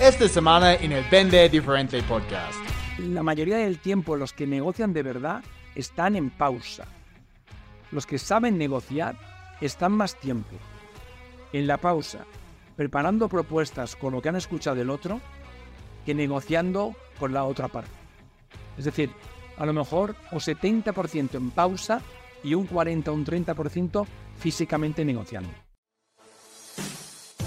esta semana en el Vende Diferente Podcast. La mayoría del tiempo los que negocian de verdad están en pausa. Los que saben negociar están más tiempo en la pausa, preparando propuestas con lo que han escuchado del otro, que negociando con la otra parte. Es decir, a lo mejor un 70% en pausa y un 40 o un 30% físicamente negociando.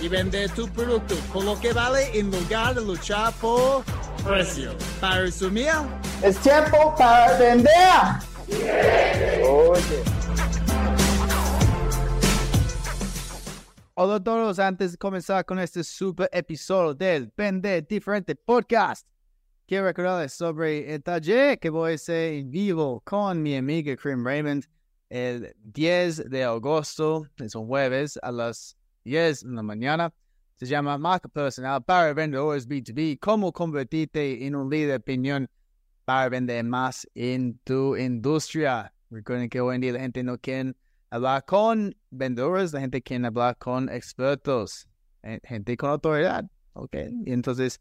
y vender tu producto con lo que vale en lugar de luchar por precio. Para resumir, Es tiempo para vender. Oye. Hola a todos, antes de comenzar con este super episodio del Vende Diferente Podcast, quiero recordarles sobre el taller que voy a hacer en vivo con mi amiga Krim Raymond el 10 de agosto, es un jueves a las 10 de la mañana. Se llama Marca Personal para Vendedores B2B, cómo convertirte en un líder de opinión para vender más en tu industria. Recuerden que hoy en día la gente no quiere hablar con vendedores, la gente quiere hablar con expertos, eh, gente con autoridad, ¿ok? Y entonces,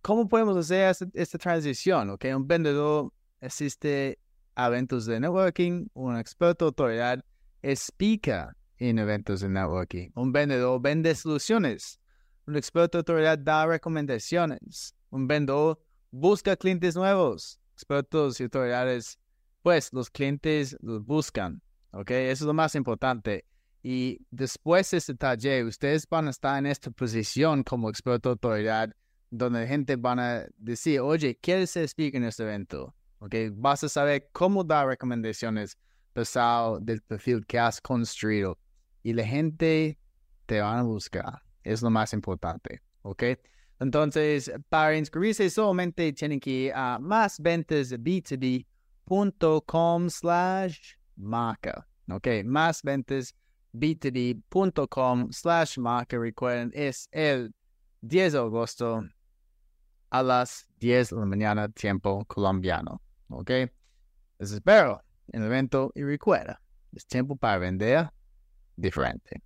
¿cómo podemos hacer esta, esta transición, ok? Un vendedor asiste a eventos de networking, un experto autoridad explica en eventos de networking, un vendedor vende soluciones, un experto autoridad da recomendaciones, un vendedor busca clientes nuevos, expertos y autoridades, pues los clientes los buscan. ¿ok? Eso es lo más importante. Y después de este taller, ustedes van a estar en esta posición como experto autoridad, donde la gente van a decir, oye, ¿quieres ser speaker en este evento? ¿Ok? Vas a saber cómo dar recomendaciones basado del perfil que has construido. Y la gente te van a buscar. Es lo más importante. ¿Ok? Entonces, para inscribirse solamente tienen que ir a másventasb2b.com slash marca. Ok, más ventas b2b.com slash marca. Recuerden, es el 10 de agosto a las 10 de la mañana, tiempo colombiano. Ok, les espero el evento y recuerda, es tiempo para vender diferente.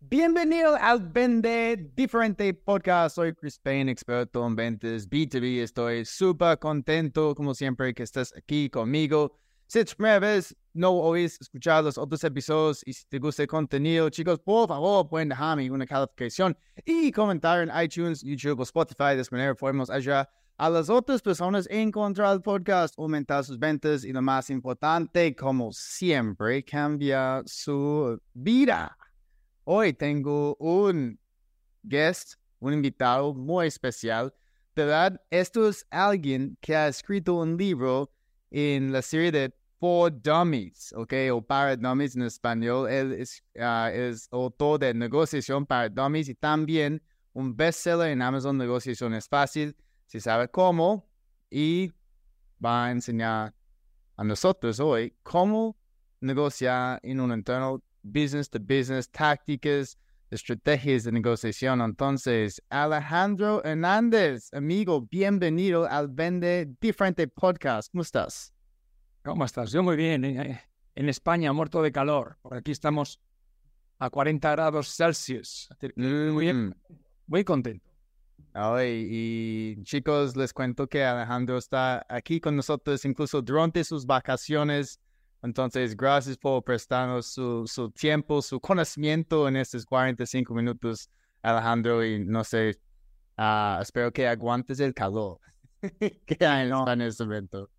Bienvenido al Vende Diferente Podcast. Soy Chris Payne, experto en ventas B2B. Estoy súper contento, como siempre, que estés aquí conmigo. Si es primera vez no oís escuchar los otros episodios y si te gusta el contenido, chicos, por favor, pueden dejarme una calificación y comentar en iTunes, YouTube o Spotify. De esta manera podemos ayudar a las otras personas encontrar el podcast, aumentar sus ventas y lo más importante, como siempre, cambiar su vida. Hoy tengo un guest, un invitado muy especial. De verdad, esto es alguien que ha escrito un libro en la serie de For Dummies, ¿ok? O para Dummies en español. Él uh, es autor de Negociación para Dummies y también un bestseller en Amazon. Negociación es fácil, si sabe cómo. Y va a enseñar a nosotros hoy cómo negociar en un entorno business to business, tácticas, estrategias de negociación. Entonces, Alejandro Hernández, amigo, bienvenido al Vende Diferente Podcast. ¿Cómo estás? ¿Cómo estás? Yo muy bien. eh, En España, muerto de calor. Por aquí estamos a 40 grados Celsius. Muy bien. Mm. Muy contento. Ay, y chicos, les cuento que Alejandro está aquí con nosotros incluso durante sus vacaciones. Entonces, gracias por prestarnos su, su tiempo, su conocimiento en estos 45 minutos, Alejandro. Y no sé, ah, espero que aguantes el calor que hay No. en este evento.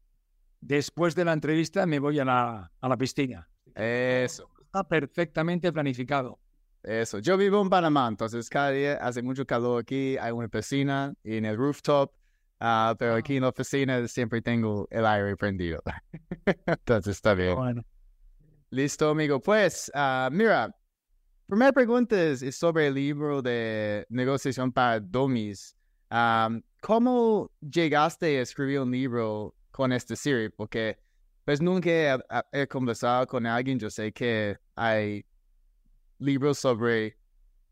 Después de la entrevista me voy a la, a la piscina. Eso, Está perfectamente planificado. Eso. Yo vivo en Panamá, entonces cada día hace mucho calor aquí. Hay una piscina en el rooftop, ah, pero aquí en la oficina siempre tengo el aire prendido. entonces está bien. Bueno, Listo, amigo. Pues, ah, mira, primera pregunta es, es sobre el libro de negociación para dummies. Am, ¿Cómo llegaste a escribir un libro con esta serie, porque pues nunca he, he conversado con alguien, yo sé que hay libros sobre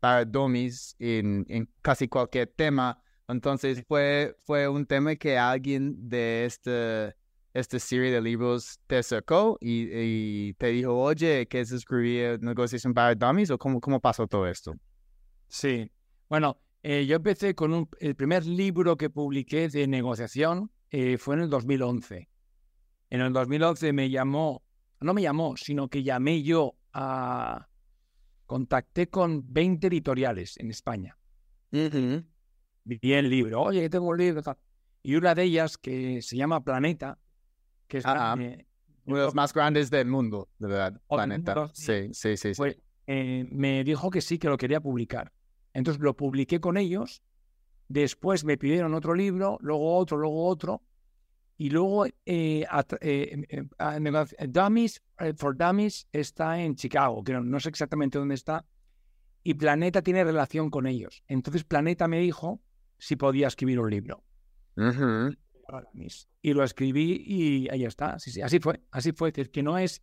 para dummies en, en casi cualquier tema, entonces fue, fue un tema que alguien de este, esta serie de libros te acercó y, y te dijo, oye, ¿qué es escribir negociación para dummies o cómo, cómo pasó todo esto? Sí, bueno, eh, yo empecé con un, el primer libro que publiqué de negociación eh, fue en el 2011. En el 2011 me llamó, no me llamó, sino que llamé yo a... Contacté con 20 editoriales en España. Vi el libro, oye, tengo un libro. Tal. Y una de ellas, que se llama Planeta, que es Ah, eh, Uno de los más grandes del mundo, de verdad, planeta. mundo, Sí, sí, sí. sí. pues, eh, me dijo que sí, que lo quería publicar. Entonces lo publiqué con ellos. Después me pidieron otro libro, luego otro, luego otro. Y luego eh, at- eh, a- negoci- Dummies eh, for Dummies está en Chicago, que no, no sé exactamente dónde está. Y Planeta tiene relación con ellos. Entonces Planeta me dijo si podía escribir un libro. Y lo escribí y ahí está. Sí, sí, así fue. Así fue. Es decir, que no es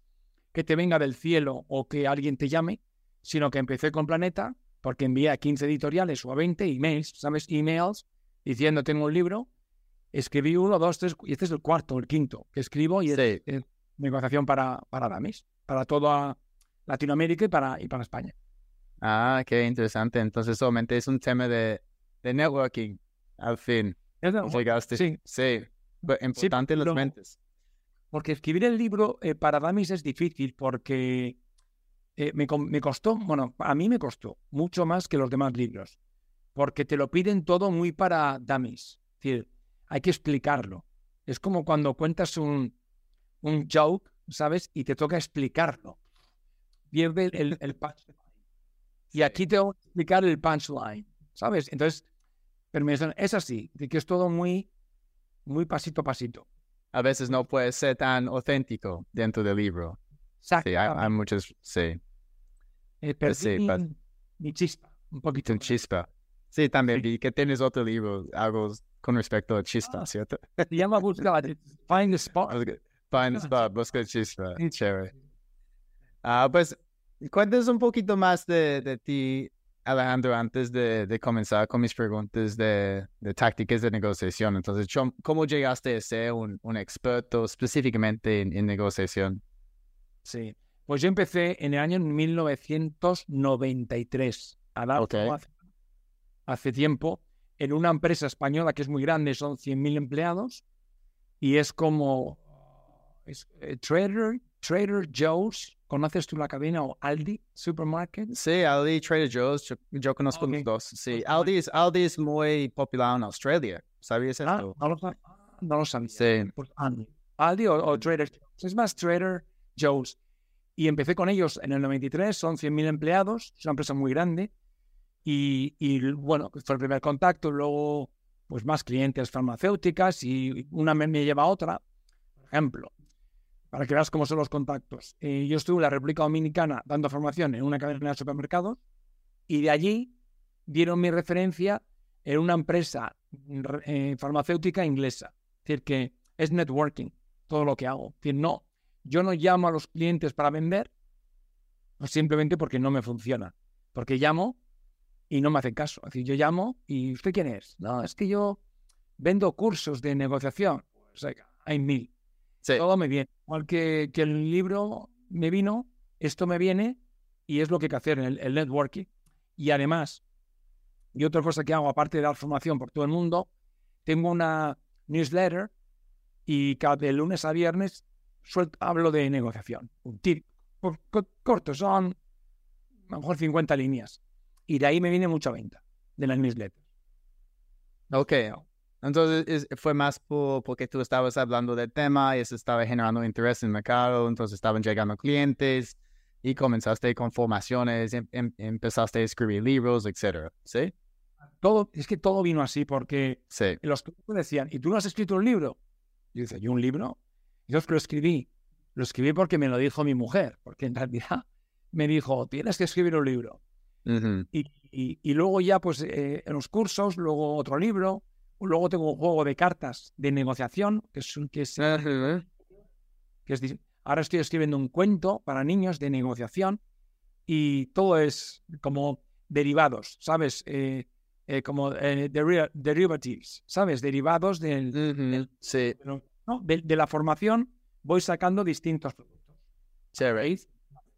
que te venga del cielo o que alguien te llame, sino que empecé con Planeta porque envié a 15 editoriales o a 20 emails, ¿sabes? Emails diciendo tengo un libro. Escribí uno, dos, tres, y este es el cuarto, el quinto que escribo y es, Sí. es negociación para, para Dummies, para toda Latinoamérica y para, y para España. Ah, qué interesante. Entonces solamente es un tema de, de networking, al fin. Llegaste. Sí. Sí. Importante en las mentes. Porque escribir el libro eh, para Damis es difícil porque eh, me, me costó, bueno, a mí me costó mucho más que los demás libros. Porque te lo piden todo muy para Damis. Es decir, hay que explicarlo. Es como cuando cuentas un, un joke, ¿sabes? Y te toca explicarlo. Pierde el, el, punchline. Y aquí tengo que explicar el punchline, ¿sabes? Entonces, pero es así, de que es todo muy, muy pasito a pasito. A veces no puede ser tan auténtico dentro del libro. Sí, hay, hay muchos, sí, Eh, perdí sí, mi, pas- mi chispa, un poquito. un chispa. Sí, también vi que tienes otro libro, algo con respecto a chispa, Ah. ¿cierto? Se llama Busca, Find the Spot. Find the spot, busca chispa, chévere. Ah, pues, cuéntanos un poquito más de, de ti, Alejandro, antes de, de comenzar con mis preguntas de, de tácticas de negociación. Entonces, ¿cómo llegaste a ser un, un experto específicamente en, en negociación? Sí. Pues yo empecé en el año 1993 a dar hace tiempo en una empresa española que es muy grande, son 100.000 empleados y es como es, eh, Trader, Trader Joe's, ¿conoces tú la cadena o Aldi Supermarket? Sí, Aldi, Trader Joe's, yo, yo conozco Ok. los dos. Sí, Pues, Aldi es, Aldi es muy popular en Australia. ¿Sabías Ah, esto? no lo, no lo sabía. Sí. Pues Aldi. Aldi o, o Trader Joe's. Es más Trader Joe's. Y empecé con ellos en el 93, son 100.000 empleados, es una empresa muy grande. Y, bueno, fue el primer contacto, luego pues más clientes farmacéuticas y una me, lleva a otra. Por ejemplo, para que veas cómo son los contactos. eh, yo estuve en la República Dominicana dando formación en una cadena de supermercados y de allí dieron mi referencia en una empresa re- eh, farmacéutica inglesa. Es decir, que es networking todo lo que hago. Es decir, no, yo no llamo a los clientes para vender pues simplemente porque no me funciona. Porque llamo y no me hacen caso. Es decir, yo llamo y ¿usted quién es? No, es que yo vendo cursos de negociación. Pues hay mil. Sí. Todo me viene. Igual que, que el libro me vino, esto me viene y es lo que hay que hacer en el, el networking. Y además, y otra cosa que hago, aparte de dar formación por todo el mundo, tengo una newsletter y cada de lunes a viernes hablo de negociación. Un tip corto, son a lo mejor 50 líneas. Y de ahí me viene mucha venta de la newsletter. Ok. Entonces es- fue más por, porque tú estabas hablando del tema y eso estaba generando interés en el mercado, entonces estaban llegando clientes y comenzaste con formaciones, em- em- empezaste a escribir libros, etcétera. ¿Sí? Todo, es que todo vino así porque Sí. los que me decían, ¿y tú no has escrito un libro? Y yo decía, ¿yo un libro? Y yo lo escribí. Lo escribí porque me lo dijo mi mujer, porque en realidad me dijo, tienes que escribir un libro. Y, y- y luego ya, pues, eh, en los cursos, luego otro libro, Luego tengo un juego de cartas de negociación, que es, que es, que es ahora estoy escribiendo un cuento para niños de negociación y todo es como derivados, ¿sabes? Eh, eh, como eh, derivatives, ¿sabes? Derivados del, Sí. ¿no? de, la formación voy sacando distintos productos. Chévere.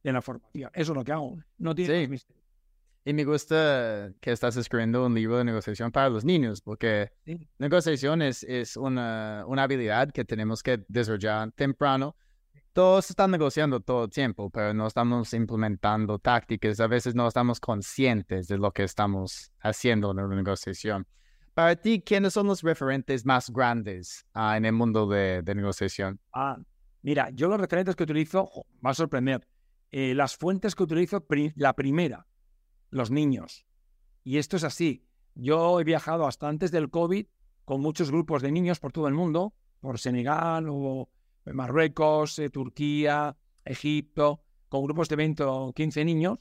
De la formación. Eso es lo que hago. No tiene Sí. misterio. Y me gusta que estás escribiendo un libro de negociación para los niños, porque Sí. negociación es, es una, una habilidad que tenemos que desarrollar temprano. Todos están negociando todo el tiempo, pero no estamos implementando tácticas. A veces no estamos conscientes de lo que estamos haciendo en una negociación. Para ti, ¿quiénes son los referentes más grandes ah, en el mundo de, de negociación? Ah, mira, yo los referentes que utilizo, me va a sorprender. Eh, las fuentes que utilizo, pri- la primera, los niños. Y esto es así. Yo he viajado hasta antes del COVID con muchos grupos de niños por todo el mundo, por Senegal o Marruecos, eh, Turquía, Egipto, con grupos de 20 o 15 niños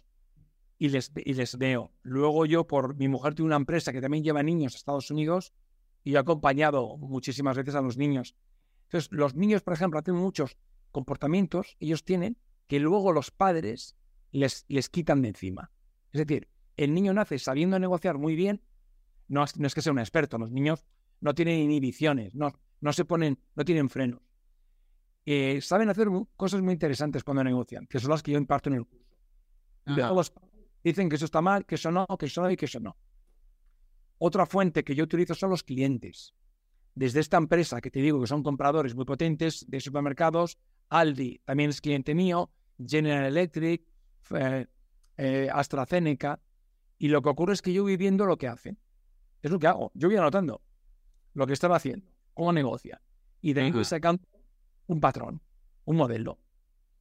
y les, y les veo. Luego yo, por mi mujer tiene una empresa que también lleva niños a Estados Unidos y yo he acompañado muchísimas veces a los niños. Entonces, los niños, por ejemplo, tienen muchos comportamientos, ellos tienen, que luego los padres les, les quitan de encima. Es decir, el niño nace sabiendo negociar muy bien, no es, no es que sea un experto, los niños no tienen inhibiciones, no, no se ponen, no tienen frenos. Eh, saben hacer cosas muy interesantes cuando negocian, que son las que yo imparto en el curso. Los dicen que eso está mal, que eso no, que eso no y que eso no. Otra fuente que yo utilizo son los clientes. Desde esta empresa que te digo que son compradores muy potentes de supermercados, Aldi también es cliente mío, General Electric, eh, eh, AstraZeneca, y lo que ocurre es que yo voy viendo lo que hacen. Es lo que hago. Yo voy anotando lo que están haciendo, cómo negocian. Y de ahí voy sacando un patrón, un modelo.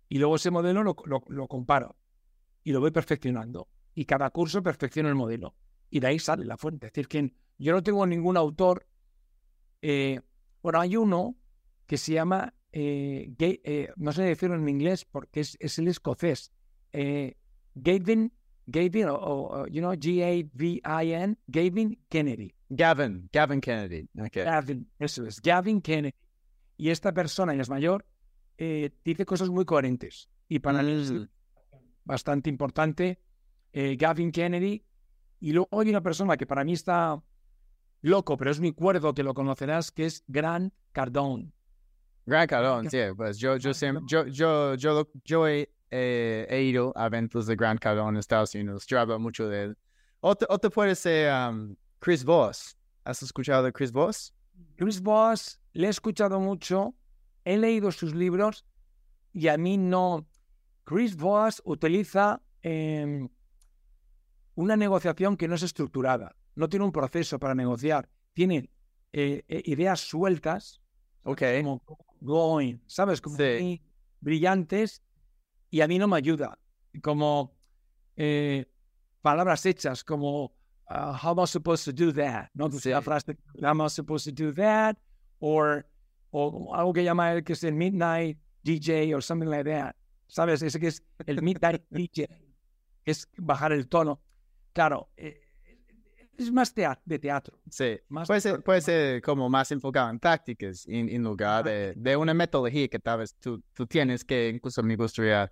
Y luego ese modelo lo, lo- lo comparo y lo voy perfeccionando. Y cada curso perfecciono el modelo. Y de ahí sale la fuente. Es decir, que yo no tengo ningún autor. eh, bueno, hay uno que se llama, eh, Ga- eh, no sé decirlo en inglés porque es, es el escocés. Eh, Gavin, Gavin, o, o- o, you know, G-A-V-I-N, Gavin Kennedy. Gavin, Gavin Kennedy. Okay. Gavin, eso es, Gavin Kennedy. Y esta persona, y es mayor, eh, dice cosas muy coherentes. Y para mí es Mm. bastante importante, eh, Gavin Kennedy. Y luego hay una persona que para mí está loco, pero es muy cuerdo, que lo conocerás, que es Grant Cardone. Gran Cardón, sí, pues yo, yo, siempre, yo, yo, yo, lo- yo he, eh, he ido a eventos de Gran Cardón en Estados Unidos. Yo hablo mucho de él. Otro, otro puede ser um, Chris Voss. ¿Has escuchado de Chris Voss? Chris Voss, le he escuchado mucho, he leído sus libros y a mí no. Chris Voss utiliza em, una negociación que no es estructurada, no tiene un proceso para negociar, tiene eh, eh, ideas sueltas, Ok. como going, ¿sabes? Como Sí. muy brillantes y a mí no me ayuda. Como eh, palabras hechas como uh, how am I supposed to do that? ¿No? Sí. La frase how am I supposed to do that? Or, o algo que llama él que es el midnight DJ or something like that. ¿Sabes? Ese que es el midnight DJ. Es bajar el tono. Claro, eh, es más tea- de teatro. Sí. Más Puede ser, puede ser como más enfocado en tácticas en, en lugar de, de una metodología que tal vez tú, tú tienes que incluso me gustaría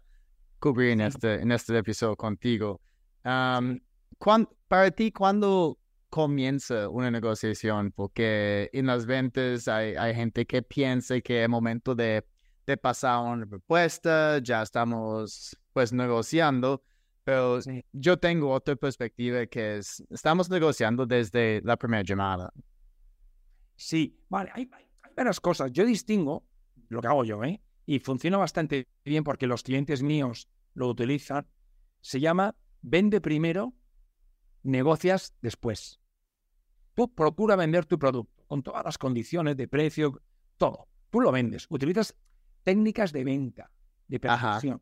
cubrir en este, en este episodio contigo. Um, cuán- para ti, ¿cuándo comienza una negociación? Porque en las ventas hay, hay gente que piensa que es momento de, de pasar una propuesta, ya estamos pues negociando, pero Sí. yo tengo otra perspectiva que es, estamos negociando desde la primera llamada. Sí, vale, hay, hay- hay varias cosas. Yo distingo lo que hago yo, ¿eh? Y funciona bastante bien porque los clientes míos lo utilizan. Se llama vende primero, negocias después. Tú procura vender tu producto con todas las condiciones de precio, todo. Tú lo vendes. Utilizas técnicas de venta, de persuasión.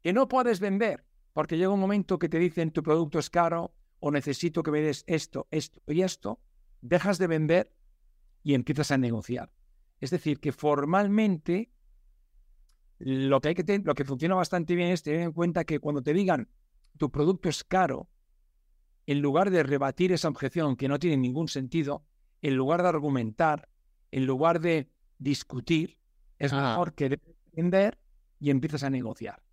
Que no puedes vender porque llega un momento que te dicen tu producto es caro o necesito que me des esto, esto y esto. Dejas de vender y empiezas a negociar. Es decir, que formalmente lo que, hay que lo que funciona bastante bien es tener en cuenta que cuando te digan tu producto es caro, en lugar de rebatir esa objeción que no tiene ningún sentido, en lugar de argumentar, en lugar de discutir, es Ajá. mejor que vender y empiezas a negociar.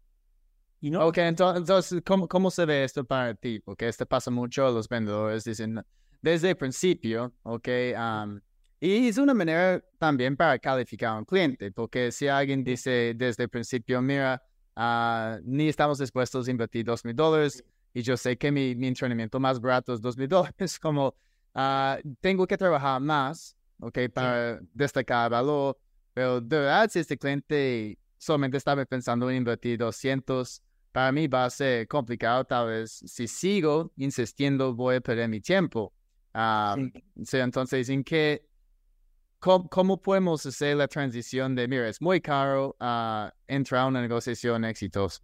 Y no, Ok, ento- entonces, ¿cómo, ¿cómo se ve esto para ti? Porque esto pasa mucho, los vendedores dicen desde el principio, ok, am, y es una manera también para calificar a un cliente, porque si alguien dice desde el principio, mira, ah, ni estamos dispuestos a invertir dos mil dólares y yo sé que mi, mi entrenamiento más barato es dos mil dólares, como ah, tengo que trabajar más, ok, para destacar valor, pero de verdad si este cliente solamente estaba pensando en invertir 200, para mí va a ser complicado, tal vez si sigo insistiendo voy a perder mi tiempo. Ah, Sí. sí, entonces, ¿en qué, cómo, cómo podemos hacer la transición de, mira, es muy caro a entrar a una negociación exitosa?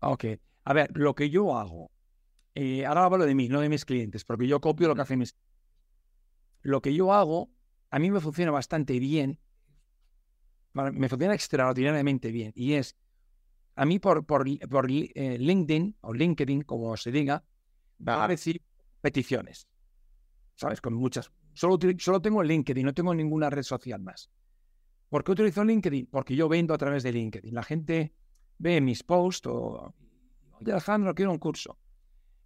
Ok. A ver, lo que yo hago, eh, ahora hablo de mí, no de mis clientes, porque yo copio lo que hacen mis Lo que yo hago, a mí me funciona bastante bien, me funciona extraordinariamente bien, y es, a mí por, por, por eh, LinkedIn, o LinkedIn, como se diga, va a recibir peticiones, ¿sabes? Con muchas. Solo, solo tengo LinkedIn, no tengo ninguna red social más. ¿Por qué utilizo LinkedIn? Porque yo vendo a través de LinkedIn. La gente ve mis posts o, oye Alejandro, quiero un curso.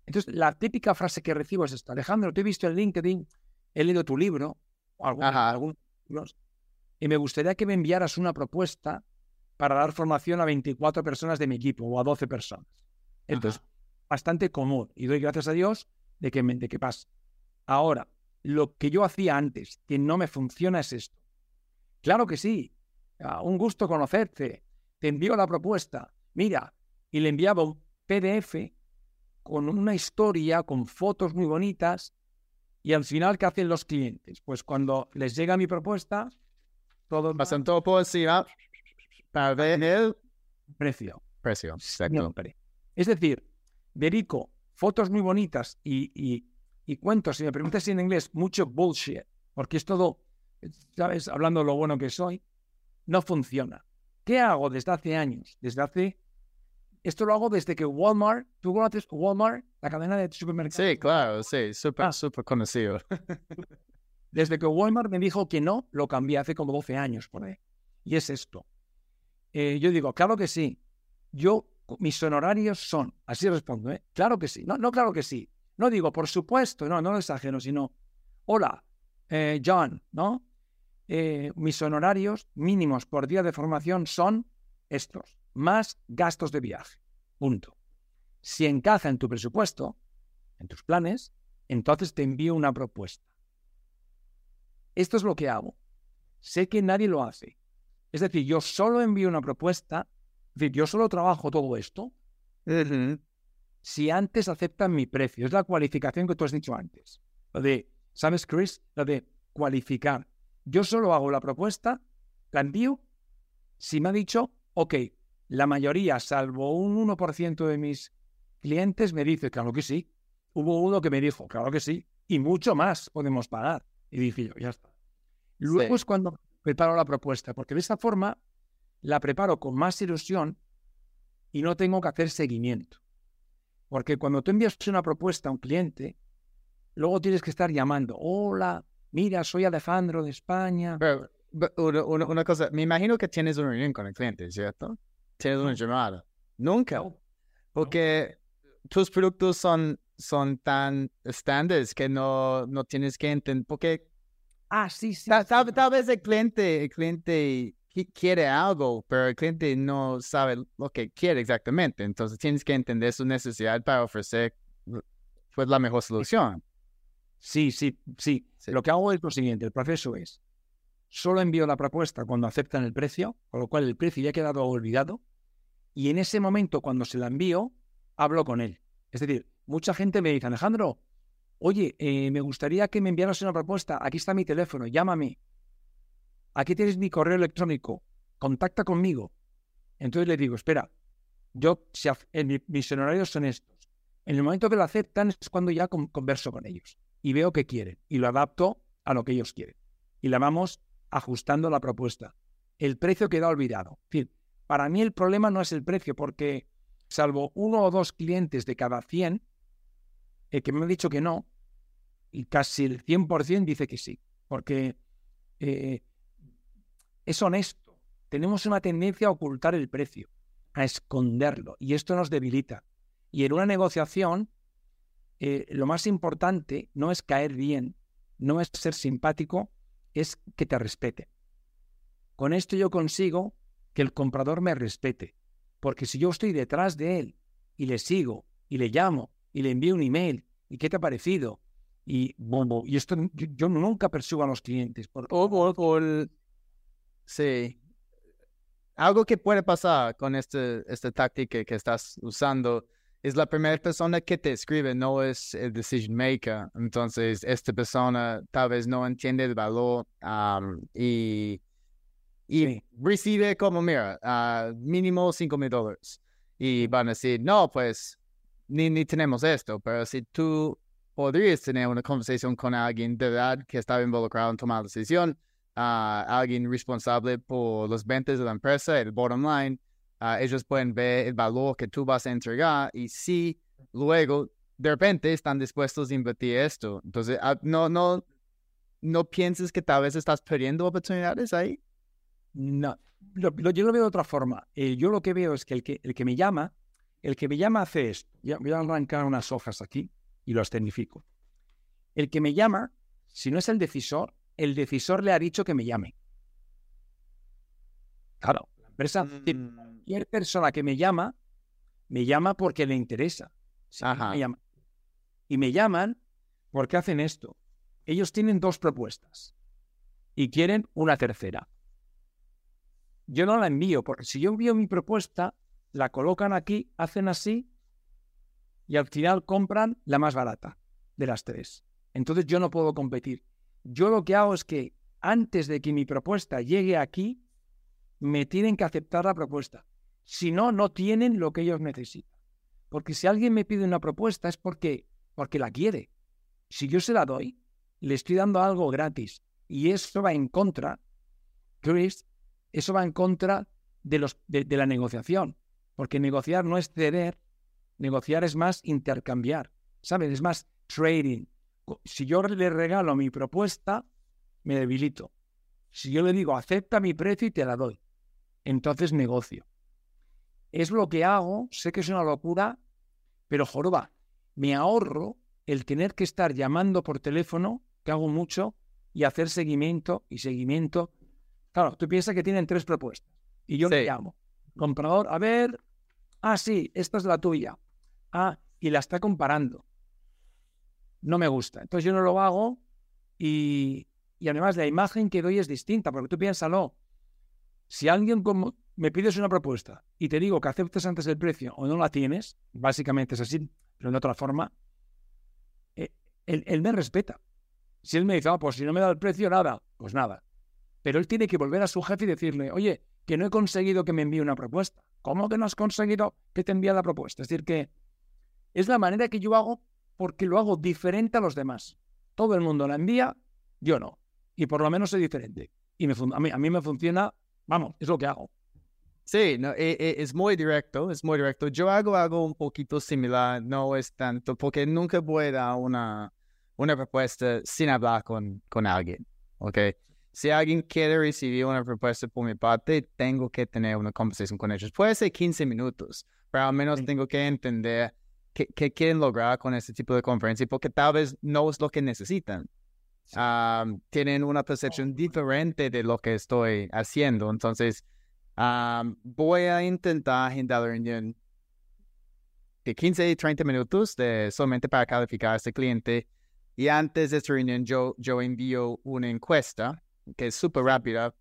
Entonces, la típica frase que recibo es esta, Alejandro, te he visto en LinkedIn, he leído tu libro, o algunos y me gustaría que me enviaras una propuesta para dar formación a 24 personas de mi equipo o a 12 personas. Entonces, bastante común. Y doy gracias a Dios de que, me- de que pase. Ahora, lo que yo hacía antes, que no me funciona, es esto. Claro que sí. Ah, un gusto conocerte. Te envío la propuesta. Mira, y le enviaba un PDF con una historia, con fotos muy bonitas. Y al final, ¿qué hacen los clientes? Pues cuando les llega mi propuesta, todo Pasan todo por encima para el precio. precio. Exacto. Siempre. Es decir, dedico fotos muy bonitas y, y, y cuento, si me preguntas en inglés, mucho bullshit, porque es todo, ¿sabes? Hablando de lo bueno que soy, no funciona. ¿Qué hago desde hace años? Desde hace... Esto lo hago desde que Walmart, ¿tú conoces Walmart, la cadena de supermercados? Sí, claro, sí, súper, Ah. súper conocido. Desde que Walmart me dijo que no, lo cambié hace como 12 años por ahí. Y es esto. Eh, yo digo, claro que sí. Yo, mis honorarios son, así respondo, ¿eh? Claro que sí. No, no, claro que sí. No digo, por supuesto, no, no lo exagero, sino, hola, eh, John, ¿no? Eh, mis honorarios mínimos por día de formación son estos, más gastos de viaje. Punto. Si encaja en tu presupuesto, en tus planes, entonces te envío una propuesta. Esto es lo que hago. Sé que nadie lo hace. Es decir, yo solo envío una propuesta, es decir, yo solo trabajo todo esto si antes aceptan mi precio. Es la cualificación que tú has dicho antes. Lo de, ¿sabes, Chris? Lo de cualificar. Yo solo hago la propuesta, la envío, si me ha dicho, ok, la mayoría, salvo un 1% de mis clientes, me dice, claro que sí. Hubo uno que me dijo, claro que sí, y mucho más podemos pagar. Y dije yo, ya está. Luego Sí. es cuando preparo la propuesta, porque de esta forma la preparo con más ilusión y no tengo que hacer seguimiento. Porque cuando tú envías una propuesta a un cliente, luego tienes que estar llamando, hola, mira, soy Alejandro de España. Pero, una, cosa, me imagino que tienes una reunión con el cliente, ¿cierto? Tienes una llamada. Nunca. No, Porque tus productos son, son tan estándares que no, no tienes que entender. Porque Ah, sí, sí. tal, sí. tal- tal vez el cliente, el cliente qui- quiere algo, pero el cliente no sabe lo que quiere exactamente. Entonces tienes que entender su necesidad para ofrecer pues, la mejor solución. Sí, sí, sí. Sí. Lo que hago es lo siguiente, el proceso es, solo envío la propuesta cuando aceptan el precio, con lo cual el precio ya ha quedado olvidado, y en ese momento cuando se la envío, hablo con él. Es decir, mucha gente me dice, Alejandro, oye, eh, me gustaría que me enviaras una propuesta, aquí está mi teléfono, llámame, aquí tienes mi correo electrónico, contacta conmigo. Entonces le digo, espera, yo, en mi- mis honorarios son estos. En el momento que lo aceptan es cuando ya con- converso con ellos y veo qué quieren y lo adapto a lo que ellos quieren. Y la vamos ajustando la propuesta. El precio queda olvidado. Decir, para mí el problema no es el precio porque salvo uno o dos clientes de cada 100 eh, que me han dicho que no, y casi el 100% dice que sí, porque eh, es honesto. Tenemos una tendencia a ocultar el precio, a esconderlo, y esto nos debilita. Y en una negociación, eh, lo más importante no es caer bien, no es ser simpático, es que te respete. Con esto yo consigo que el comprador me respete, porque si yo estoy detrás de él y le sigo y le llamo y le envío un email y qué te ha parecido y, y esto yo, nunca persigo a los clientes. Por... Sí. Algo que puede pasar con este, esta táctica que estás usando es la primera persona que te escribe, no es el decision maker. Entonces, esta persona tal vez no entiende el valor y, y recibe como, mira, uh, mínimo 5 mil dólares. Y van a decir, no, pues ni, ni tenemos esto, pero si tú podrías tener una conversación con alguien de verdad que estaba involucrado en tomar la decisión, uh, alguien responsable por los ventas de la empresa, el bottom line, uh, ellos pueden ver el valor que tú vas a entregar y si luego de repente están dispuestos a invertir esto. Entonces, uh, no, no, no pienses que tal vez estás perdiendo oportunidades ahí. No, yo lo veo de otra forma. Eh, yo lo que veo es que el, que el que me llama, el que me llama hace esto. voy a arrancar unas hojas aquí y lo tecnifico. El que me llama, si no es el decisor, el decisor le ha dicho que me llame. Claro, la empresa, mm. cualquier persona que me llama, me llama porque le interesa. Y me llaman porque hacen esto. Ellos tienen dos propuestas y quieren una tercera. Yo no la envío, porque si yo envío mi propuesta, la colocan aquí, hacen así y al final compran la más barata de las tres. Entonces yo no puedo competir. Yo lo que hago es que antes de que mi propuesta llegue aquí, me tienen que aceptar la propuesta. Si no, no tienen lo que ellos necesitan. Porque si alguien me pide una propuesta es porque, porque la quiere. Si yo se la doy, le estoy dando algo gratis. Y eso va en contra, Chris, eso va en contra de, los, de la negociación. Porque negociar no es ceder, Negociar es más intercambiar, ¿sabes? Es más trading. Si yo le regalo mi propuesta, me debilito. Si yo le digo, acepta mi precio y te la doy, entonces negocio. Es lo que hago, sé que es una locura, pero joroba, me ahorro el tener que estar llamando por teléfono, que hago mucho, y hacer seguimiento y seguimiento. Claro, tú piensas que tienen tres propuestas y yo le llamo. Comprador, a ver, ah, sí, esta es la tuya. Ah, y la está comparando. No me gusta. Entonces yo no lo hago y, además la imagen que doy es distinta, porque tú piénsalo. Si alguien como, me pides una propuesta y te digo que aceptes antes el precio o no la tienes, básicamente es así, pero de otra forma, eh, él, me respeta. Si él me dice, ah, pues si no me da el precio, nada, pues nada. Pero él tiene que volver a su jefe y decirle, oye, que no he conseguido que me envíe una propuesta. ¿Cómo que no has conseguido que te envíe la propuesta? Es decir, que es la manera que yo hago porque lo hago diferente a los demás. Todo el mundo la envía, yo no. Y por lo menos soy diferente. Y a, mí, me funciona, vamos, es lo que hago. Sí, no, e, e, es, muy directo, es muy directo. Yo hago algo un poquito similar, no es tanto, porque nunca voy a dar una, una propuesta sin hablar con, con alguien, ¿ok? Si alguien quiere recibir una propuesta por mi parte, tengo que tener una conversación con ellos. Puede ser 15 minutos, pero al menos tengo que entender qué, quieren lograr con este tipo de conferencia, porque tal vez no es lo que necesitan. tienen una percepción diferente de lo que estoy haciendo. Entonces, voy a intentar agendar la reunión de 15 y 30 minutos de, solamente para calificar a este cliente. Y antes de esta reunión, yo, yo envío una encuesta que es súper rápida.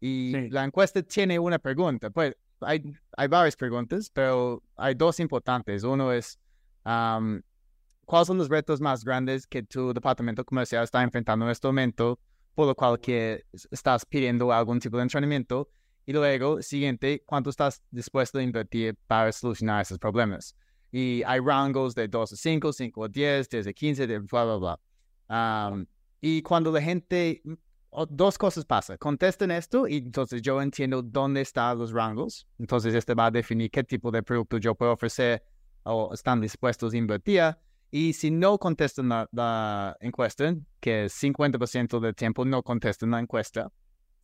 Y la encuesta tiene una pregunta. Pues hay, hay varias preguntas, pero hay dos importantes. Uno es, ¿Cuáles son los retos más grandes que tu departamento comercial está enfrentando en este momento, por lo cual que estás pidiendo algún tipo de entrenamiento? Y luego, siguiente, ¿cuánto estás dispuesto a invertir para solucionar esos problemas? Y hay rangos de 2 a 5, 5 a 10, 10 a 15, de bla, bla, bla. y cuando la gente, dos cosas pasan. Contesten esto y entonces yo entiendo dónde están los rangos. Entonces este va a definir qué tipo de producto yo puedo ofrecer o están dispuestos a invertir. Y si no contestan la, la encuesta, que 50% del tiempo no contestan la encuesta,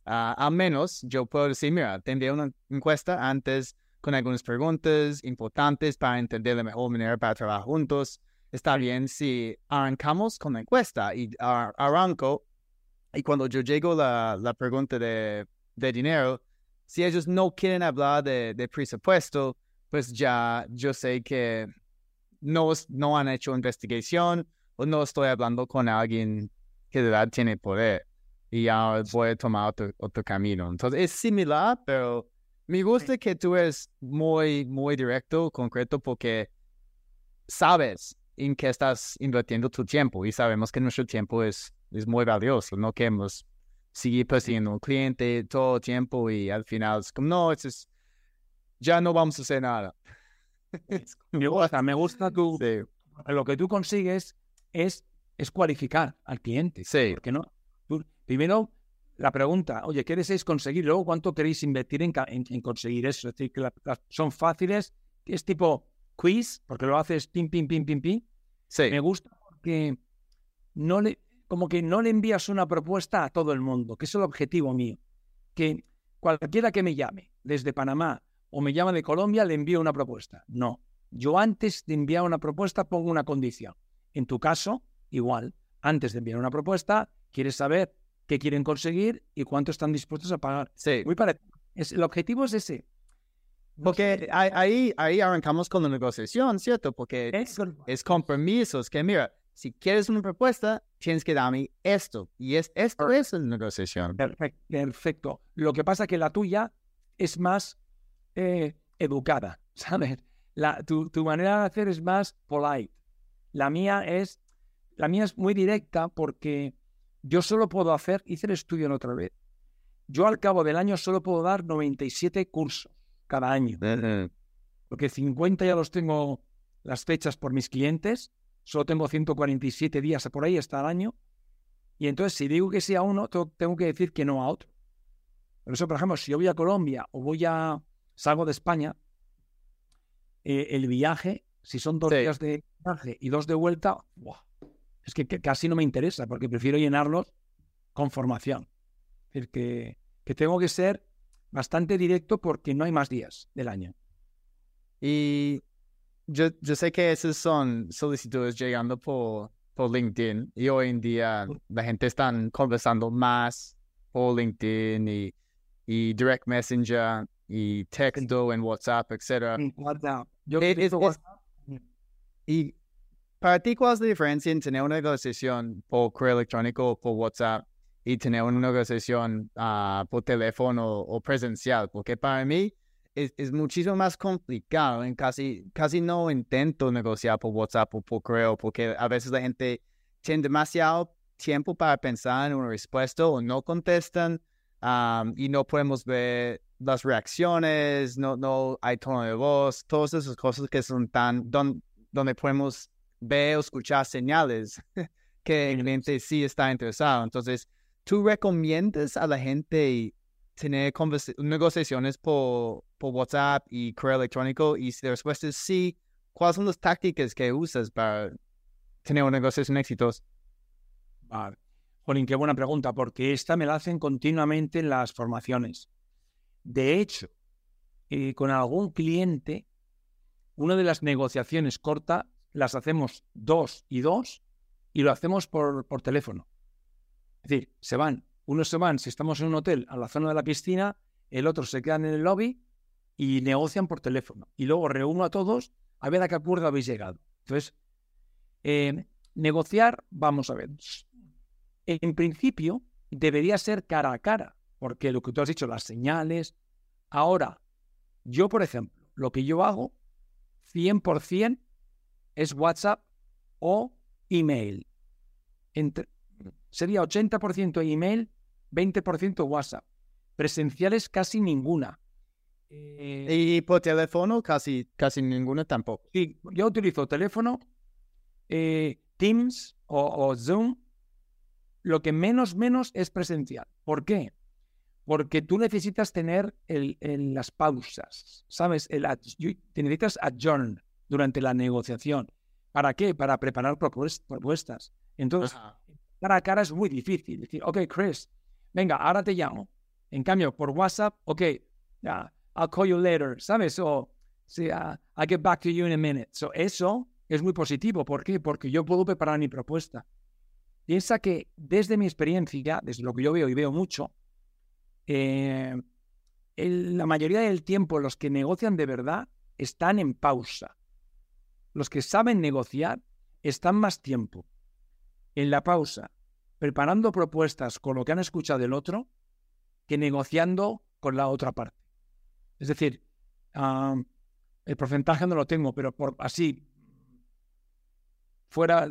ah, al menos yo puedo decir, mira, te envié una encuesta antes con algunas preguntas importantes para entender la mejor manera para trabajar juntos. Está bien si arrancamos con la encuesta y ar- arranco y cuando yo llego la, la pregunta de, de dinero, si ellos no quieren hablar de, de presupuesto, pues ya yo sé que no, no han hecho investigación o no estoy hablando con alguien que de verdad tiene poder y ahora voy a tomar otro, otro camino. Entonces es similar, pero me gusta que tú eres muy, muy directo, concreto, porque sabes en qué estás invirtiendo tu tiempo y sabemos que nuestro tiempo es, es muy valioso. No queremos seguir persiguiendo un cliente todo el tiempo y al final es como, no, eso es, ya no vamos a hacer nada. Me gusta, me gusta tu... Sí, Lo que tú consigues es, es cualificar al cliente. sí, Porque no, tú- primero la pregunta, oye, ¿qué deseáis conseguir? Luego, ¿cuánto queréis invertir en, en- en conseguir eso? Es decir, que la- son fáciles, que es tipo quiz, porque lo haces pim, pim, pim, pim, pim. sí. Me gusta porque no le, como que no le envías una propuesta a todo el mundo, que es el objetivo mío. Que cualquiera que me llame desde Panamá o me llama de Colombia, le envío una propuesta. No. Yo antes de enviar una propuesta pongo una condición. En tu caso, igual. Antes de enviar una propuesta, quieres saber qué quieren conseguir y cuánto están dispuestos a pagar. sí. Muy parecido. Es, el objetivo es ese. Porque ahí, ahí, ahí arrancamos con la negociación, ¿cierto? Porque Es, es compromisos que, mira, si quieres una propuesta, tienes que darme esto. Y es, esto es la negociación. Perfecto, perfecto. Lo que pasa es que la tuya es más eh, educada, ¿sabes? La, tu, tu manera de hacer es más polite. La mía es, la mía es muy directa porque yo solo puedo hacer, hice el estudio en otra vez. Yo al cabo del año solo puedo dar 97 cursos cada año, porque 50 ya los tengo las fechas por mis clientes, solo tengo 147 días por ahí hasta el año, y entonces si digo que sí a uno, tengo que decir que no a otro. Por eso, por ejemplo, si yo voy a Colombia o voy a, salgo de España, eh, el viaje, si son dos Sí. días de viaje y dos de vuelta, ¡buah! es que, que casi no me interesa, porque prefiero llenarlos con formación. Es decir, que, que tengo que ser bastante directo porque no hay más días del año. Y yo, yo sé que esas son solicitudes llegando por, por LinkedIn y hoy en día la gente está conversando más por LinkedIn y, y Direct Messenger y texto en WhatsApp, etc. WhatsApp. Yo utilizo es- WhatsApp. Y para ti, ¿cuál es la diferencia en tener una negociación por correo electrónico o por WhatsApp y tener una negociación ah, por teléfono o presencial? Porque para mí es, es muchísimo más complicado. En casi, casi no intento negociar por WhatsApp o por correo porque a veces la gente tiene demasiado tiempo para pensar en una respuesta o no contestan am, y no podemos ver las reacciones, no, no hay tono de voz, todas esas cosas que son tan, don- donde podemos ver o escuchar señales que el cliente sí está interesado. Entonces, ¿tú recomiendas a la gente tener negociaciones por, por WhatsApp y correo electrónico? Y si la respuesta es sí, ¿cuáles son las tácticas que usas para tener una negociación exitosa? Vale. Jolín, qué buena pregunta, porque esta me la hacen continuamente en las formaciones. De hecho, eh, con algún cliente, una de las negociaciones cortas las hacemos dos y dos y lo hacemos por, por teléfono. Es decir, se van, unos se van, si estamos en un hotel, a la zona de la piscina, el otro se quedan en el lobby y negocian por teléfono. Y luego reúno a todos a ver a qué acuerdo habéis llegado. Entonces, eh, negociar, vamos a ver. En principio, debería ser cara a cara, porque lo que tú has dicho, las señales. Ahora, yo, por ejemplo, lo que yo hago, 100% es WhatsApp o email. Entre, sería 80% email, 20% WhatsApp. Presenciales casi ninguna. Eh, Y por teléfono casi, casi ninguna tampoco. Sí, yo utilizo teléfono, eh, Teams o, o Zoom. Lo que menos, menos es presencial. ¿Por qué? Porque tú necesitas tener el, el- las pausas, ¿sabes? El te necesitas adjourn durante la negociación. ¿Para qué? Para preparar propuestas. Entonces, cara a cara es muy difícil. Decir, ok, Chris, venga, ahora te llamo. En cambio, por WhatsApp, ok, yeah, I'll call you later, ¿sabes? O, sí, uh, I'll get back to you in a minute. So, eso es muy positivo. ¿Por qué? Porque yo puedo preparar mi propuesta. Piensa que desde mi experiencia, desde lo que yo veo y veo mucho, eh, la mayoría del tiempo los que negocian de verdad están en pausa. Los que saben negociar están más tiempo en la pausa, preparando propuestas con lo que han escuchado del otro, que negociando con la otra parte. Es decir, el porcentaje no lo tengo, pero por así, fuera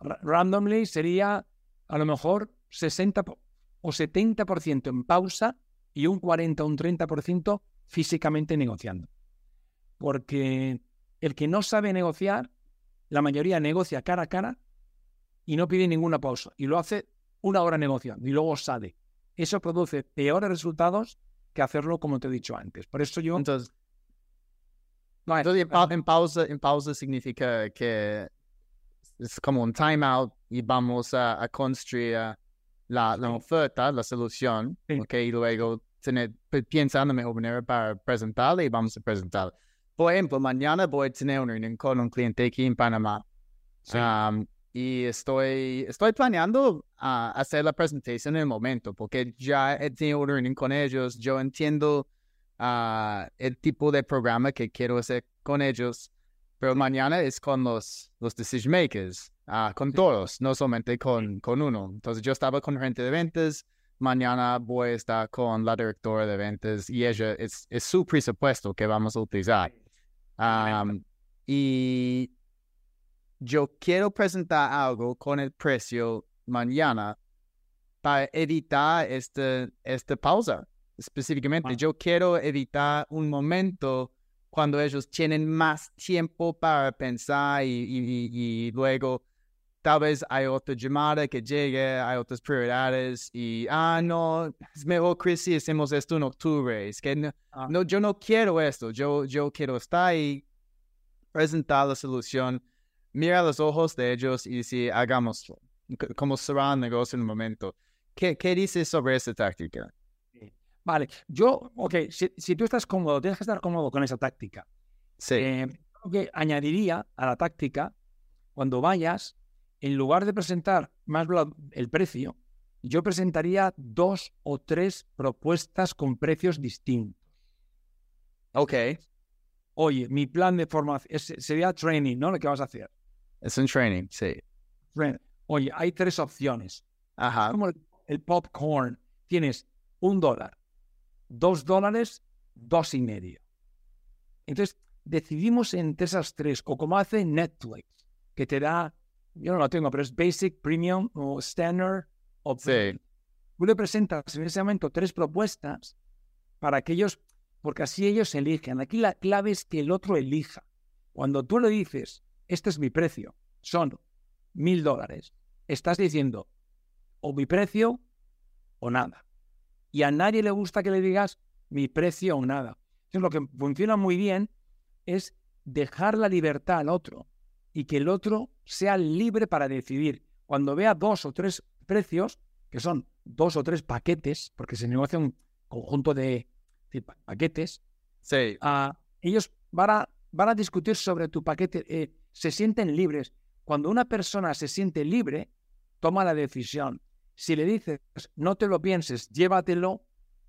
randomly, sería a lo mejor 60 o 70% en pausa y un 40 o un 30% físicamente negociando. Porque el que no sabe negociar, la mayoría negocia cara a cara y no pide ninguna pausa. Y lo hace una hora negociando y luego sale. Eso produce peores resultados que hacerlo como te he dicho antes. Por eso yo... Entonces, en, pausa, en pausa significa que es como un timeout y vamos a, construir la, la, oferta, la solución, y luego tener, piensa en la mejor manera para presentarla y vamos a presentarla. Por ejemplo, mañana voy a tener una reunión con un cliente aquí en Panamá. Um, y estoy, estoy planeando uh, hacer la presentación en el momento, porque ya he tenido una reunión con ellos, yo entiendo uh, el tipo de programa que quiero hacer con ellos, pero mañana es con los, los decision makers, uh, con todos, no solamente con, con uno. Entonces yo estaba con gente de ventas, mañana voy a estar con la directora de ventas y ella es, es su presupuesto que vamos a utilizar. Um, y yo quiero presentar algo con el precio mañana para evitar este, esta pausa. Específicamente, yo quiero evitar un momento cuando ellos tienen más tiempo para pensar y, y luego tal vez hay otra llamada que llegue, hay otras prioridades y, ah, no, es mejor, Chris, si hacemos esto en octubre. Es que ah. no, yo no quiero esto, yo, yo quiero estar ahí, presentar la solución, mira los ojos de ellos y decir, hagámoslo, como cerrar el negocio en un momento. ¿Qué, qué dices sobre esa táctica? Vale, yo, ok, si, si, tú estás cómodo, tienes que estar cómodo con esa táctica. Sí. Eh, que añadiría a la táctica, cuando vayas, en lugar de presentar más el precio, yo presentaría dos o tres propuestas con precios distintos. Ok. Oye, mi plan de formación sería training, ¿no? Lo que vas a hacer. Es un training, sí. Oye, hay tres opciones. Ajá. como el, popcorn. Tienes un dólar, dos dólares, dos y medio. Entonces, decidimos entre esas tres, o como hace Netflix, que te da yo no lo tengo, pero es Basic, Premium o Standard. O sí. Tú le presentas en ese momento tres propuestas para que ellos, porque así ellos eligen. Aquí la clave es que el otro elija. Cuando tú le dices, este es mi precio, son mil dólares, estás diciendo o mi precio o nada. Y a nadie le gusta que le digas mi precio o nada. Entonces, lo que funciona muy bien es dejar la libertad al otro y que el otro sea libre para decidir. Cuando vea dos o tres precios, que son dos o tres paquetes, porque se negocia un conjunto de, paquetes, sí. Ah, ellos van a, van a, discutir sobre tu paquete, eh, se sienten libres. Cuando una persona se siente libre, toma la decisión. Si le dices, no te lo pienses, llévatelo,